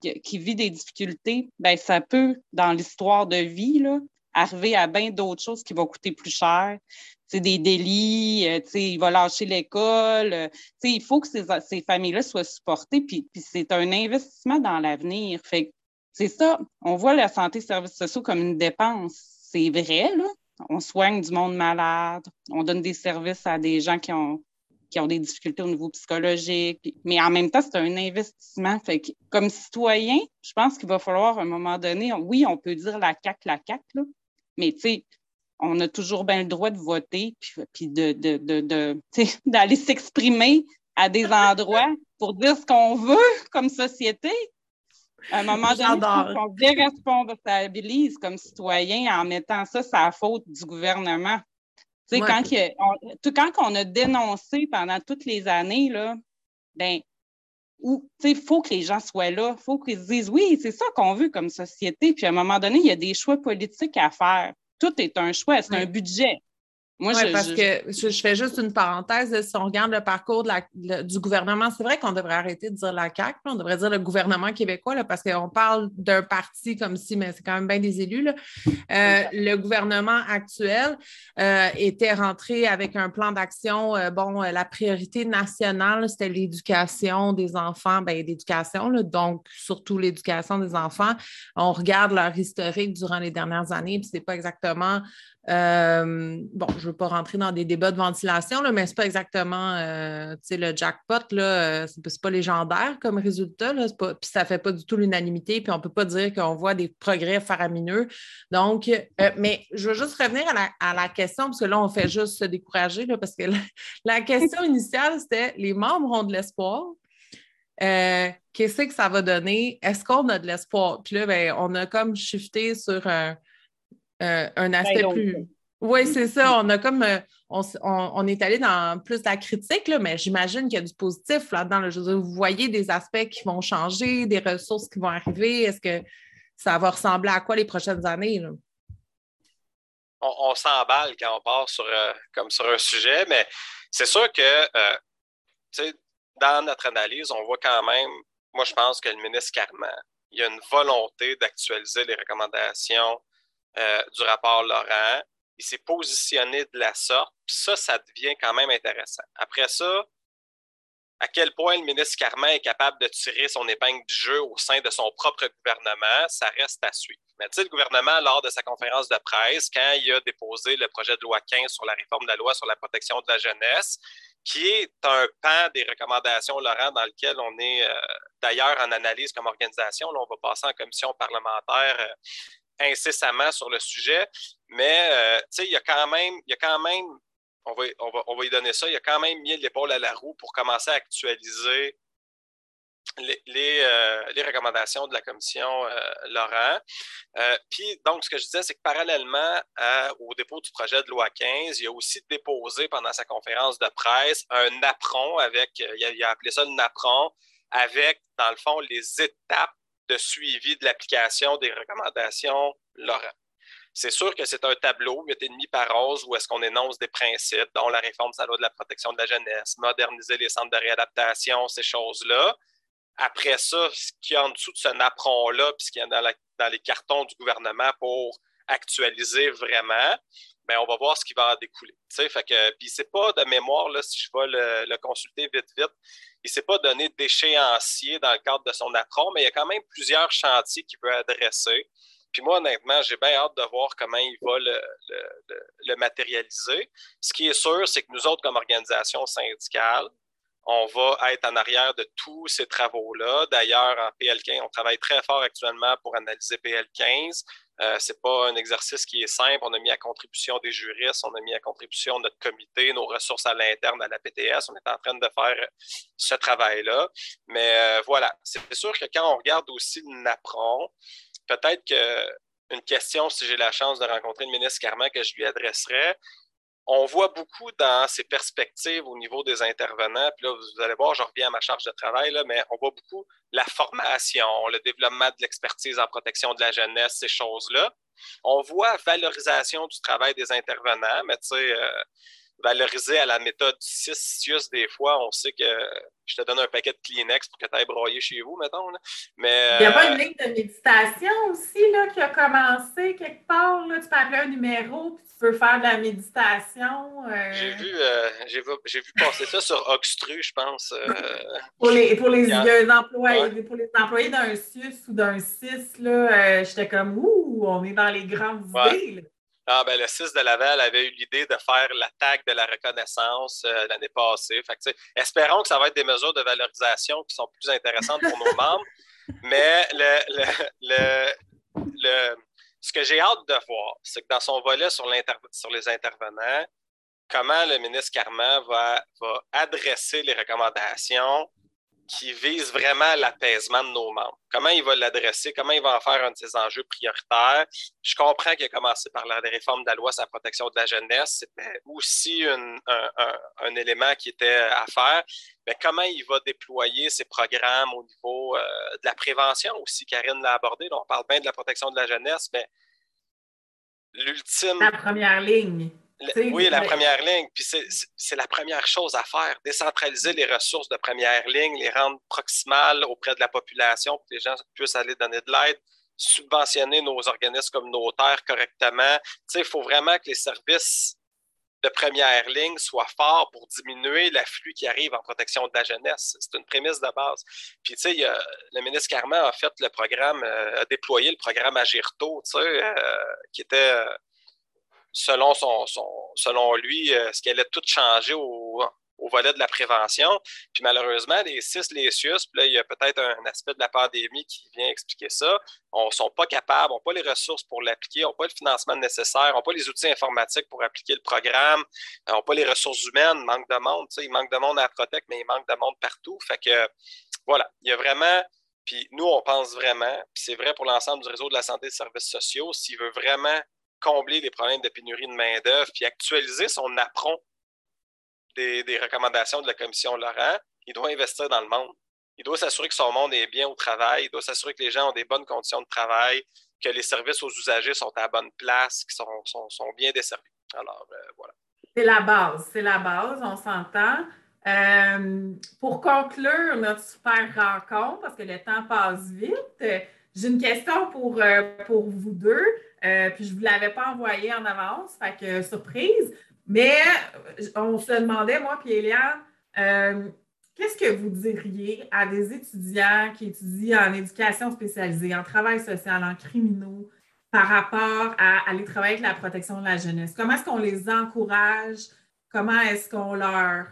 qui vit des difficultés, ben ça peut, dans l'histoire de vie, là, arriver à bien d'autres choses qui vont coûter plus cher. C'est des délits, euh, il va lâcher l'école. Euh, il faut que ces, ces familles-là soient supportées, puis, c'est un investissement dans l'avenir. Fait c'est ça, on voit la santé et services sociaux comme une dépense. C'est vrai, là. On soigne du monde malade, on donne des services à des gens qui ont qui ont des difficultés au niveau psychologique. Mais en même temps, c'est un investissement. Fait que, comme citoyen, je pense qu'il va falloir à un moment donné, oui, on peut dire la CAC, la CAC, mais tu sais, on a toujours bien le droit de voter puis, de, de, de, [LAUGHS] d'aller s'exprimer à des [LAUGHS] endroits pour dire ce qu'on veut comme société. À un moment donné, on se déresponsabilise comme citoyen en mettant ça la faute du gouvernement. Quand, on, quand on a dénoncé pendant toutes les années, là, ben, il faut que les gens soient là, il faut qu'ils se disent oui, c'est ça qu'on veut comme société. Puis à un moment donné, il y a des choix politiques à faire. Tout est un choix, c'est un budget. Moi, parce que je, fais juste une parenthèse. Si on regarde le parcours du gouvernement, c'est vrai qu'on devrait arrêter de dire la CAQ, on devrait dire le gouvernement québécois, là, parce qu'on parle d'un parti comme si, mais c'est quand même bien des élus. Là. Euh, le gouvernement actuel euh, était rentré avec un plan d'action. Euh, bon, la priorité nationale, c'était l'éducation des enfants, bien, l'éducation, donc surtout l'éducation des enfants. On regarde leur historique durant les dernières années, puis c'est pas exactement euh, bon, je ne veux pas rentrer dans des débats de ventilation, là, mais ce n'est pas exactement euh, le jackpot, euh, ce n'est pas légendaire comme résultat. puis ça ne fait pas du tout l'unanimité, puis on ne peut pas dire qu'on voit des progrès faramineux. Donc, mais je veux juste revenir à la, question, parce que là, on fait juste se décourager, parce que [LAUGHS] la, question initiale, c'était les membres ont de l'espoir. Qu'est-ce que ça va donner? Est-ce qu'on a de l'espoir? Puis là, ben, on a comme shifté sur un euh, un ben, aspect plus. Oui, c'est ça. On a comme euh, on, est allé dans plus la critique, là, mais j'imagine qu'il y a du positif là-dedans. vous voyez des aspects qui vont changer, des ressources qui vont arriver. Est-ce que ça va ressembler à quoi les prochaines années? On, s'emballe quand on part sur, euh, comme sur un sujet, mais c'est sûr que dans notre analyse, on voit quand même, moi je pense que le ministre Carman, il y a une volonté d'actualiser les recommandations euh, du rapport Laurent. Il s'est positionné de la sorte. Puis ça, ça devient quand même intéressant. Après ça, à quel point le ministre Carman est capable de tirer son épingle du jeu au sein de son propre gouvernement, ça reste à suivre. Mais tu le gouvernement, lors de sa conférence de presse, quand il a déposé le projet de loi 15 sur la réforme de la loi sur la protection de la jeunesse, qui est un pan des recommandations, Laurent, dans lequel on est euh, d'ailleurs en analyse comme organisation. Là, on va passer en commission parlementaire euh, incessamment sur le sujet, mais euh, il y a quand même, il y a quand même on va, on, va, y donner ça, il a quand même mis l'épaule à la roue pour commencer à actualiser les, les, euh, recommandations de la commission euh, Laurent. puis, donc, ce que je disais, c'est que parallèlement au dépôt du projet de loi 15, il a aussi déposé pendant sa conférence de presse un NAPRON avec, il a, appelé ça le NAPRON, avec, dans le fond, les étapes de suivi de l'application des recommandations Laurent. C'est sûr que c'est un tableau 8,5 par 11 où est-ce qu'on énonce des principes, dont la réforme de la loi de la protection de la jeunesse, moderniser les centres de réadaptation, ces choses-là. Après ça, ce qu'il y a en dessous de ce napperon-là, puis ce qu'il y a dans, les cartons du gouvernement pour actualiser vraiment, bien, on va voir ce qui va en découler. Que, puis c'est pas de mémoire, là, si je vais le, consulter vite, vite, il ne s'est pas donné d'échéancier dans le cadre de son napperon, mais il y a quand même plusieurs chantiers qu'il veut adresser. Puis moi, honnêtement, j'ai bien hâte de voir comment il va le, matérialiser. Ce qui est sûr, c'est que nous autres, comme organisation syndicale, on va être en arrière de tous ces travaux-là. D'ailleurs, en PL15, on travaille très fort actuellement pour analyser PL15. Euh, Ce n'est pas un exercice qui est simple. On a mis à contribution des juristes, on a mis à contribution notre comité, nos ressources à l'interne à la PTS. On est en train de faire ce travail-là. Mais euh, voilà, c'est sûr que quand on regarde aussi le NAPRON, peut-être qu'une question, si j'ai la chance de rencontrer le ministre Carman, que je lui adresserai, on voit beaucoup dans ses perspectives au niveau des intervenants. Puis là, vous allez voir, je reviens à ma charge de travail, mais on voit beaucoup la formation, le développement de l'expertise en protection de la jeunesse, ces choses-là. On voit valorisation du travail des intervenants, mais tu sais, euh, valoriser à la méthode 6 des fois, on sait que je te donne un paquet de Kleenex pour que tu ailles broyer chez vous, mettons. Mais, Il n'y a pas une euh, ligne de méditation aussi là, qui a commencé quelque part. Là? Tu peux appeler un numéro puis tu peux faire de la méditation. Euh. J'ai vu, euh, j'ai vu, passer ça sur Oxtru, je pense. [LAUGHS] pour les, pour les, employés, pour les employés d'un SUS ou d'un CIS, j'étais comme Ouh, on est dans les grandes idées. Ah, ben, le 6 de Laval avait eu l'idée de faire la tag de la reconnaissance euh, l'année passée. Fait espérons que ça va être des mesures de valorisation qui sont plus intéressantes pour nos membres. [LAUGHS] Mais le, ce que j'ai hâte de voir, c'est que dans son volet sur, sur, les intervenants, comment le ministre Carman va, va adresser les recommandations qui vise vraiment l'apaisement de nos membres. Comment il va l'adresser, comment il va en faire un de ses enjeux prioritaires? Je comprends qu'il a commencé par la réforme de la loi sur la protection de la jeunesse. C'était aussi un, élément qui était à faire. Mais comment il va déployer ses programmes au niveau euh, de la prévention aussi, Karine l'a abordé. on parle bien de la protection de la jeunesse, mais l'ultime... La première ligne oui, la première ligne. Puis c'est la première chose à faire, décentraliser les ressources de première ligne, les rendre proximales auprès de la population pour que les gens puissent aller donner de l'aide, subventionner nos organismes communautaires correctement. il faut vraiment que les services de première ligne soient forts pour diminuer l'afflux qui arrive en protection de la jeunesse. C'est une prémisse de base. Puis, tu sais, le ministre Carman a fait le programme, euh, a déployé le programme Agirto, tu sais, euh, qui était selon, son, selon lui, euh, ce qui allait tout changer au, volet de la prévention. Puis malheureusement, les CIS, les SUS, puis là, il y a peut-être un aspect de la pandémie qui vient expliquer ça. On ne sont pas capables, n'ont pas les ressources pour l'appliquer, n'ont pas le financement nécessaire, n'ont pas les outils informatiques pour appliquer le programme, n'ont euh, pas les ressources humaines, manque de monde. Il manque de monde à Protect, mais il manque de monde partout. Fait que voilà, il y a vraiment. Puis nous, on pense vraiment, puis c'est vrai pour l'ensemble du réseau de la santé et des services sociaux, s'il veut vraiment combler les problèmes de pénurie de main-d'œuvre, puis actualiser son apron des, recommandations de la commission Laurent, il doit investir dans le monde. Il doit s'assurer que son monde est bien au travail, il doit s'assurer que les gens ont des bonnes conditions de travail, que les services aux usagers sont à la bonne place, qu'ils sont, bien desservis. Alors, euh, voilà. C'est la base, c'est la base, on s'entend. Euh, pour conclure notre super rencontre, parce que le temps passe vite, j'ai une question pour, euh, pour vous deux. Euh, puis je ne vous l'avais pas envoyé en avance, fait que surprise. Mais euh, on se demandait, moi et Eliane, qu'est-ce que vous diriez à des étudiants qui étudient en éducation spécialisée, en travail social, en criminaux, par rapport à aller travailler avec la protection de la jeunesse? Comment est-ce qu'on les encourage? Comment est-ce qu'on leur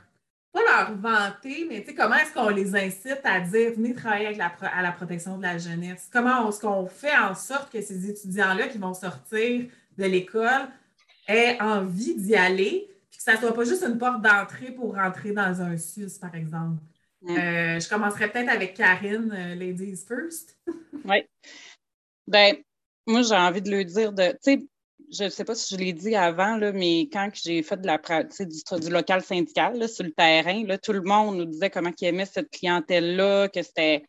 pas leur vanter, mais comment est-ce qu'on les incite à dire venez travailler avec la, à la protection de la jeunesse? Comment est-ce qu'on fait en sorte que ces étudiants-là qui vont sortir de l'école aient envie d'y aller, puis que ça ne soit pas juste une porte d'entrée pour rentrer dans un SUS, par exemple? Euh, je commencerai peut-être avec Karine, euh, Ladies First. [LAUGHS] oui. Ben, moi, j'ai envie de le dire de, tu sais, je ne sais pas si je l'ai dit avant, mais quand j'ai fait du, local syndical sur le terrain, tout le monde nous disait comment ils aimait cette clientèle-là, que c'était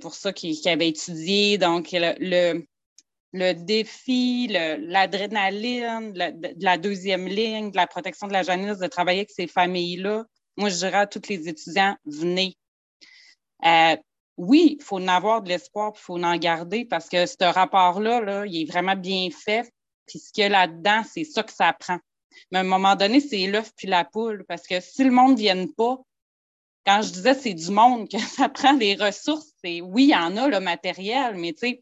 pour ça qu'ils avaient étudié. Donc, le, défi, l'adrénaline de la deuxième ligne, de la protection de la jeunesse, de travailler avec ces familles-là, moi, je dirais à tous les étudiants, venez. Euh, oui, il faut en avoir de l'espoir, il faut en garder parce que ce rapport-là, là, il est vraiment bien fait. Puis ce qu'il y a là-dedans, c'est ça que ça prend. Mais à un moment donné, c'est l'œuf puis la poule parce que si le monde ne vienne pas, quand je disais c'est du monde que [LAUGHS] ça prend des ressources, c'est oui, il y en a le matériel, mais tu sais,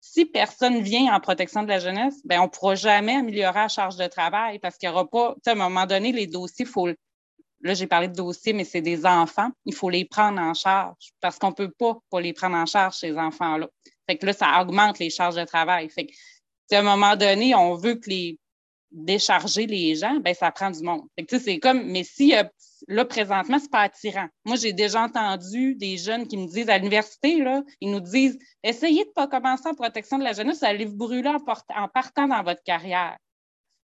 si personne vient en protection de la jeunesse, ben on ne pourra jamais améliorer la charge de travail parce qu'il n'y aura pas, tu sais, à un moment donné, les dossiers, faut, là, j'ai parlé de dossiers, mais c'est des enfants, il faut les prendre en charge parce qu'on ne peut pas, pas les prendre en charge, ces enfants-là. Fait que là, ça augmente les charges de travail. À un moment donné, on veut que les décharger les gens, ben ça prend du monde. C'est comme, mais si là, présentement, c'est pas attirant. Moi, j'ai déjà entendu des jeunes qui me disent à l'université, ils nous disent essayez de pas commencer en protection de la jeunesse, allez vous brûler en, en partant dans votre carrière.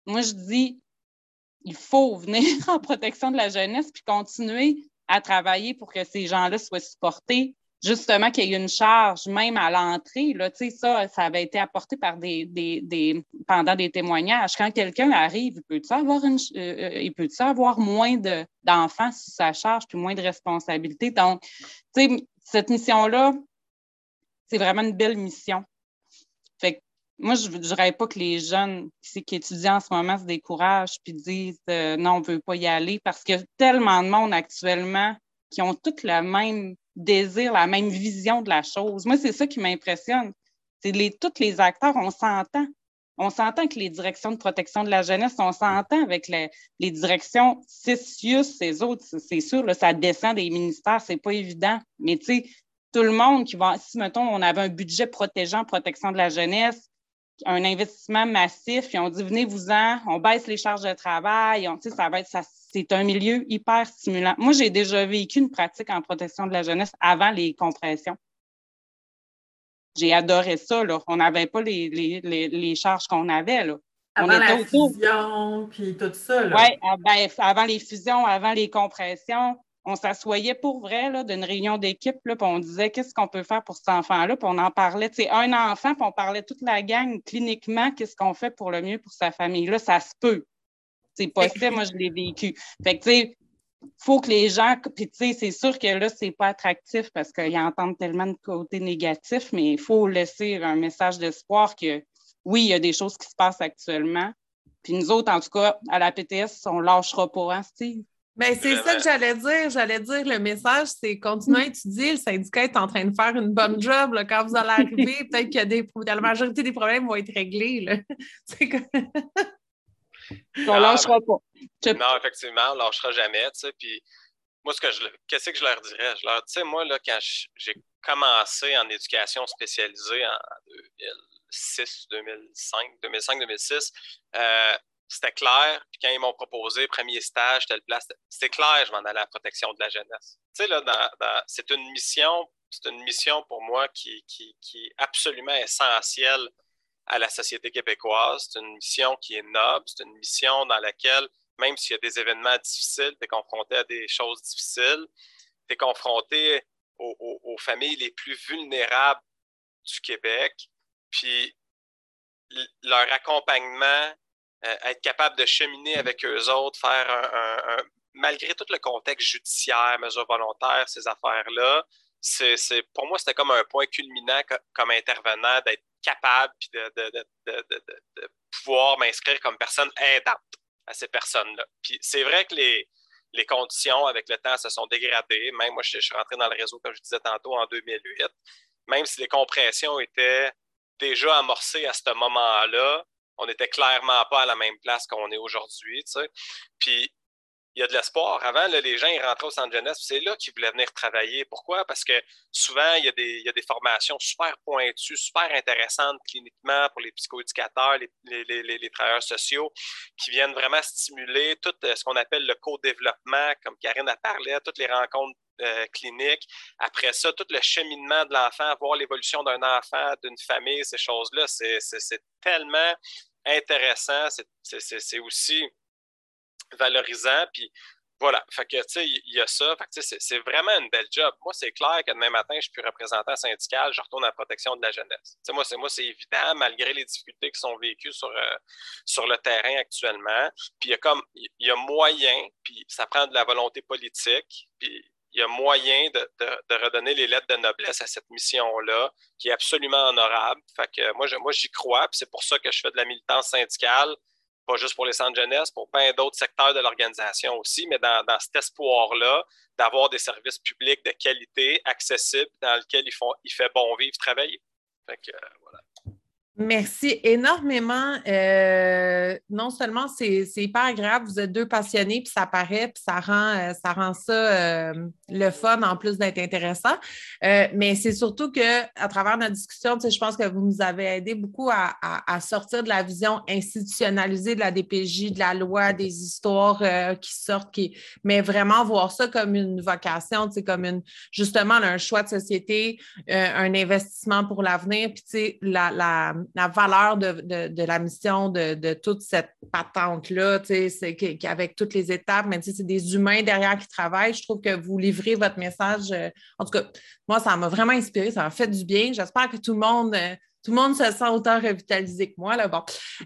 Moi, je dis il faut venir [LAUGHS] en protection de la jeunesse puis continuer à travailler pour que ces gens-là soient supportés justement qu'il y ait une charge même à l'entrée. Là, ça, ça avait été apporté par des, pendant des témoignages. Quand quelqu'un arrive, il peut-tu avoir euh, euh, avoir moins de, d'enfants sous sa charge puis moins de responsabilités. Donc, cette mission-là, c'est vraiment une belle mission. Fait moi, je ne dirais pas que les jeunes qui, qui, étudient en ce moment se découragent puis disent euh, non, on ne veut pas y aller parce qu'il y a tellement de monde actuellement qui ont toutes la même désir, la même vision de la chose. Moi, c'est ça qui m'impressionne. C'est les, tous les acteurs, on s'entend. On s'entend avec les directions de protection de la jeunesse, on s'entend avec les, directions CISIUS, ces autres, c'est sûr, ça descend des ministères, c'est pas évident. Mais tu sais, tout le monde qui va, si mettons, on avait un budget protégeant, protection de la jeunesse, un investissement massif, puis on dit venez-vous-en, on baisse les charges de travail, on, ça va être, ça, c'est un milieu hyper stimulant. Moi, j'ai déjà vécu une pratique en protection de la jeunesse avant les compressions. J'ai adoré ça. Là. On n'avait pas les, les, les, charges qu'on avait. Là. Avant la fusion, puis tout ça. Oui, ah, ben, avant les fusions, avant les compressions, on s'assoyait pour vrai d'une réunion d'équipe, puis on disait qu'est-ce qu'on peut faire pour cet enfant-là, puis on en parlait. C'est un enfant, puis on parlait toute la gang cliniquement, qu'est-ce qu'on fait pour le mieux pour sa famille? Là, ça se peut. C'est possible, moi, je l'ai vécu. Fait que, tu sais, faut que les gens, puis tu sais, c'est sûr que là, c'est pas attractif parce qu'ils entendent tellement de côté négatif, mais il faut laisser un message d'espoir que oui, il y a des choses qui se passent actuellement. Puis nous autres, en tout cas, à la PTS, on lâchera pas, hein, Steve? Bien, c'est ça que j'allais dire. J'allais dire, le message, c'est continuer à étudier. Le syndicat est en train de faire une bonne job. Quand vous allez arriver, [LAUGHS] peut-être que des, la majorité des problèmes vont être réglés. Là. [LAUGHS] [LAUGHS] On ne lâchera pas. Non, effectivement, on ne lâchera jamais. Puis moi, ce que je, qu'est-ce que je leur dirais? Je leur dis, moi, là, quand j'ai commencé en éducation spécialisée en 2006, 2005, 2005, 2006, c'était clair. Puis quand ils m'ont proposé premier stage, telle place, c'était clair, je m'en allais à la protection de la jeunesse. Tu sais, là, c'est une mission, c'est une mission pour moi qui, qui, qui est absolument essentielle à la société québécoise. C'est une mission qui est noble, c'est une mission dans laquelle, même s'il y a des événements difficiles, tu es confronté à des choses difficiles, tu es confronté aux, familles les plus vulnérables du Québec, puis leur accompagnement, euh, être capable de cheminer avec eux autres, faire un, malgré tout le contexte judiciaire, mesures volontaires, ces affaires-là, c'est, pour moi, c'était comme un point culminant comme intervenant d'être capable de, pouvoir m'inscrire comme personne aidante à ces personnes-là. Puis c'est vrai que les, conditions avec le temps se sont dégradées. Même moi, je, suis rentré dans le réseau, comme je disais tantôt, en 2008. Même si les compressions étaient déjà amorcées à ce moment-là, on n'était clairement pas à la même place qu'on est aujourd'hui. Puis il y a de l'espoir. Avant, les gens ils rentraient au centre jeunesse, c'est là qu'ils voulaient venir travailler. Pourquoi? Parce que souvent, il y, a des, des formations super pointues, super intéressantes cliniquement pour les psychoéducateurs, les, les, les, travailleurs sociaux, qui viennent vraiment stimuler tout euh, ce qu'on appelle le co-développement, comme Karine a parlé, toutes les rencontres euh, cliniques. Après ça, tout le cheminement de l'enfant, voir l'évolution d'un enfant, d'une famille, ces choses-là, c'est tellement intéressant, c'est aussi valorisant. Puis voilà, fait que, il y a ça. Fait que, c'est vraiment une belle job. Moi, c'est clair que demain matin, je suis représentant syndical, je retourne à la protection de la jeunesse. moi, c'est moi, c'est évident, malgré les difficultés qui sont vécues sur, euh, sur le terrain actuellement. Puis il y a comme, il y a moyen, puis ça prend de la volonté politique, puis y a moyen de, redonner les lettres de noblesse à cette mission-là, qui est absolument honorable. Fait que moi, moi, j'y crois, c'est pour ça que je fais de la militance syndicale pas juste pour les centres jeunesse, pour plein d'autres secteurs de l'organisation aussi, mais dans, cet espoir-là d'avoir des services publics de qualité, accessibles, dans lesquels ils font, il fait bon vivre, travailler. Fait que, euh, voilà. Merci énormément. Euh, non seulement c'est hyper agréable, vous êtes deux passionnés, puis ça paraît, puis ça rend euh, ça, rend ça euh, le fun en plus d'être intéressant. mais c'est surtout que à travers notre discussion, je pense que vous nous avez aidé beaucoup à, sortir de la vision institutionnalisée de la DPJ, de la loi, des histoires qui sortent, qui, mais vraiment voir ça comme une vocation, comme une justement un choix de société, un investissement pour l'avenir, puis la, la la valeur de, la mission de, toute cette patente-là, qu'avec toutes les étapes, mais c'est des humains derrière qui travaillent. Je trouve que vous livrez votre message. Euh, en tout cas, moi, ça m'a vraiment inspiré, ça m'a fait du bien. J'espère que tout le monde euh, tout le monde se sent autant revitalisé que moi. Là. Bon.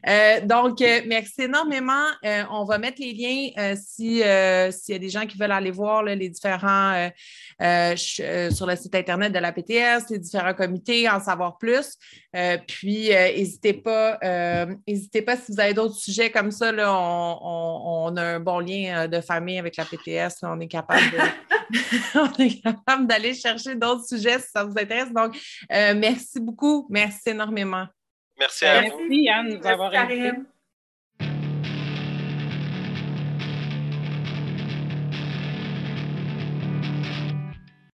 Euh, donc, euh, merci énormément. Euh, on va mettre les liens si, s'il y a des gens qui veulent aller voir les différents sur le site Internet de la PTS, les différents comités, en savoir plus. puis, n'hésitez pas, n'hésitez pas si vous avez d'autres sujets comme ça. Là, on, a un bon lien de famille avec la PTS. on est capable [LAUGHS] on est capable d'aller chercher d'autres sujets si ça vous intéresse. Donc, merci beaucoup. Merci énormément. Merci à vous. Merci, Anne, de nous avoir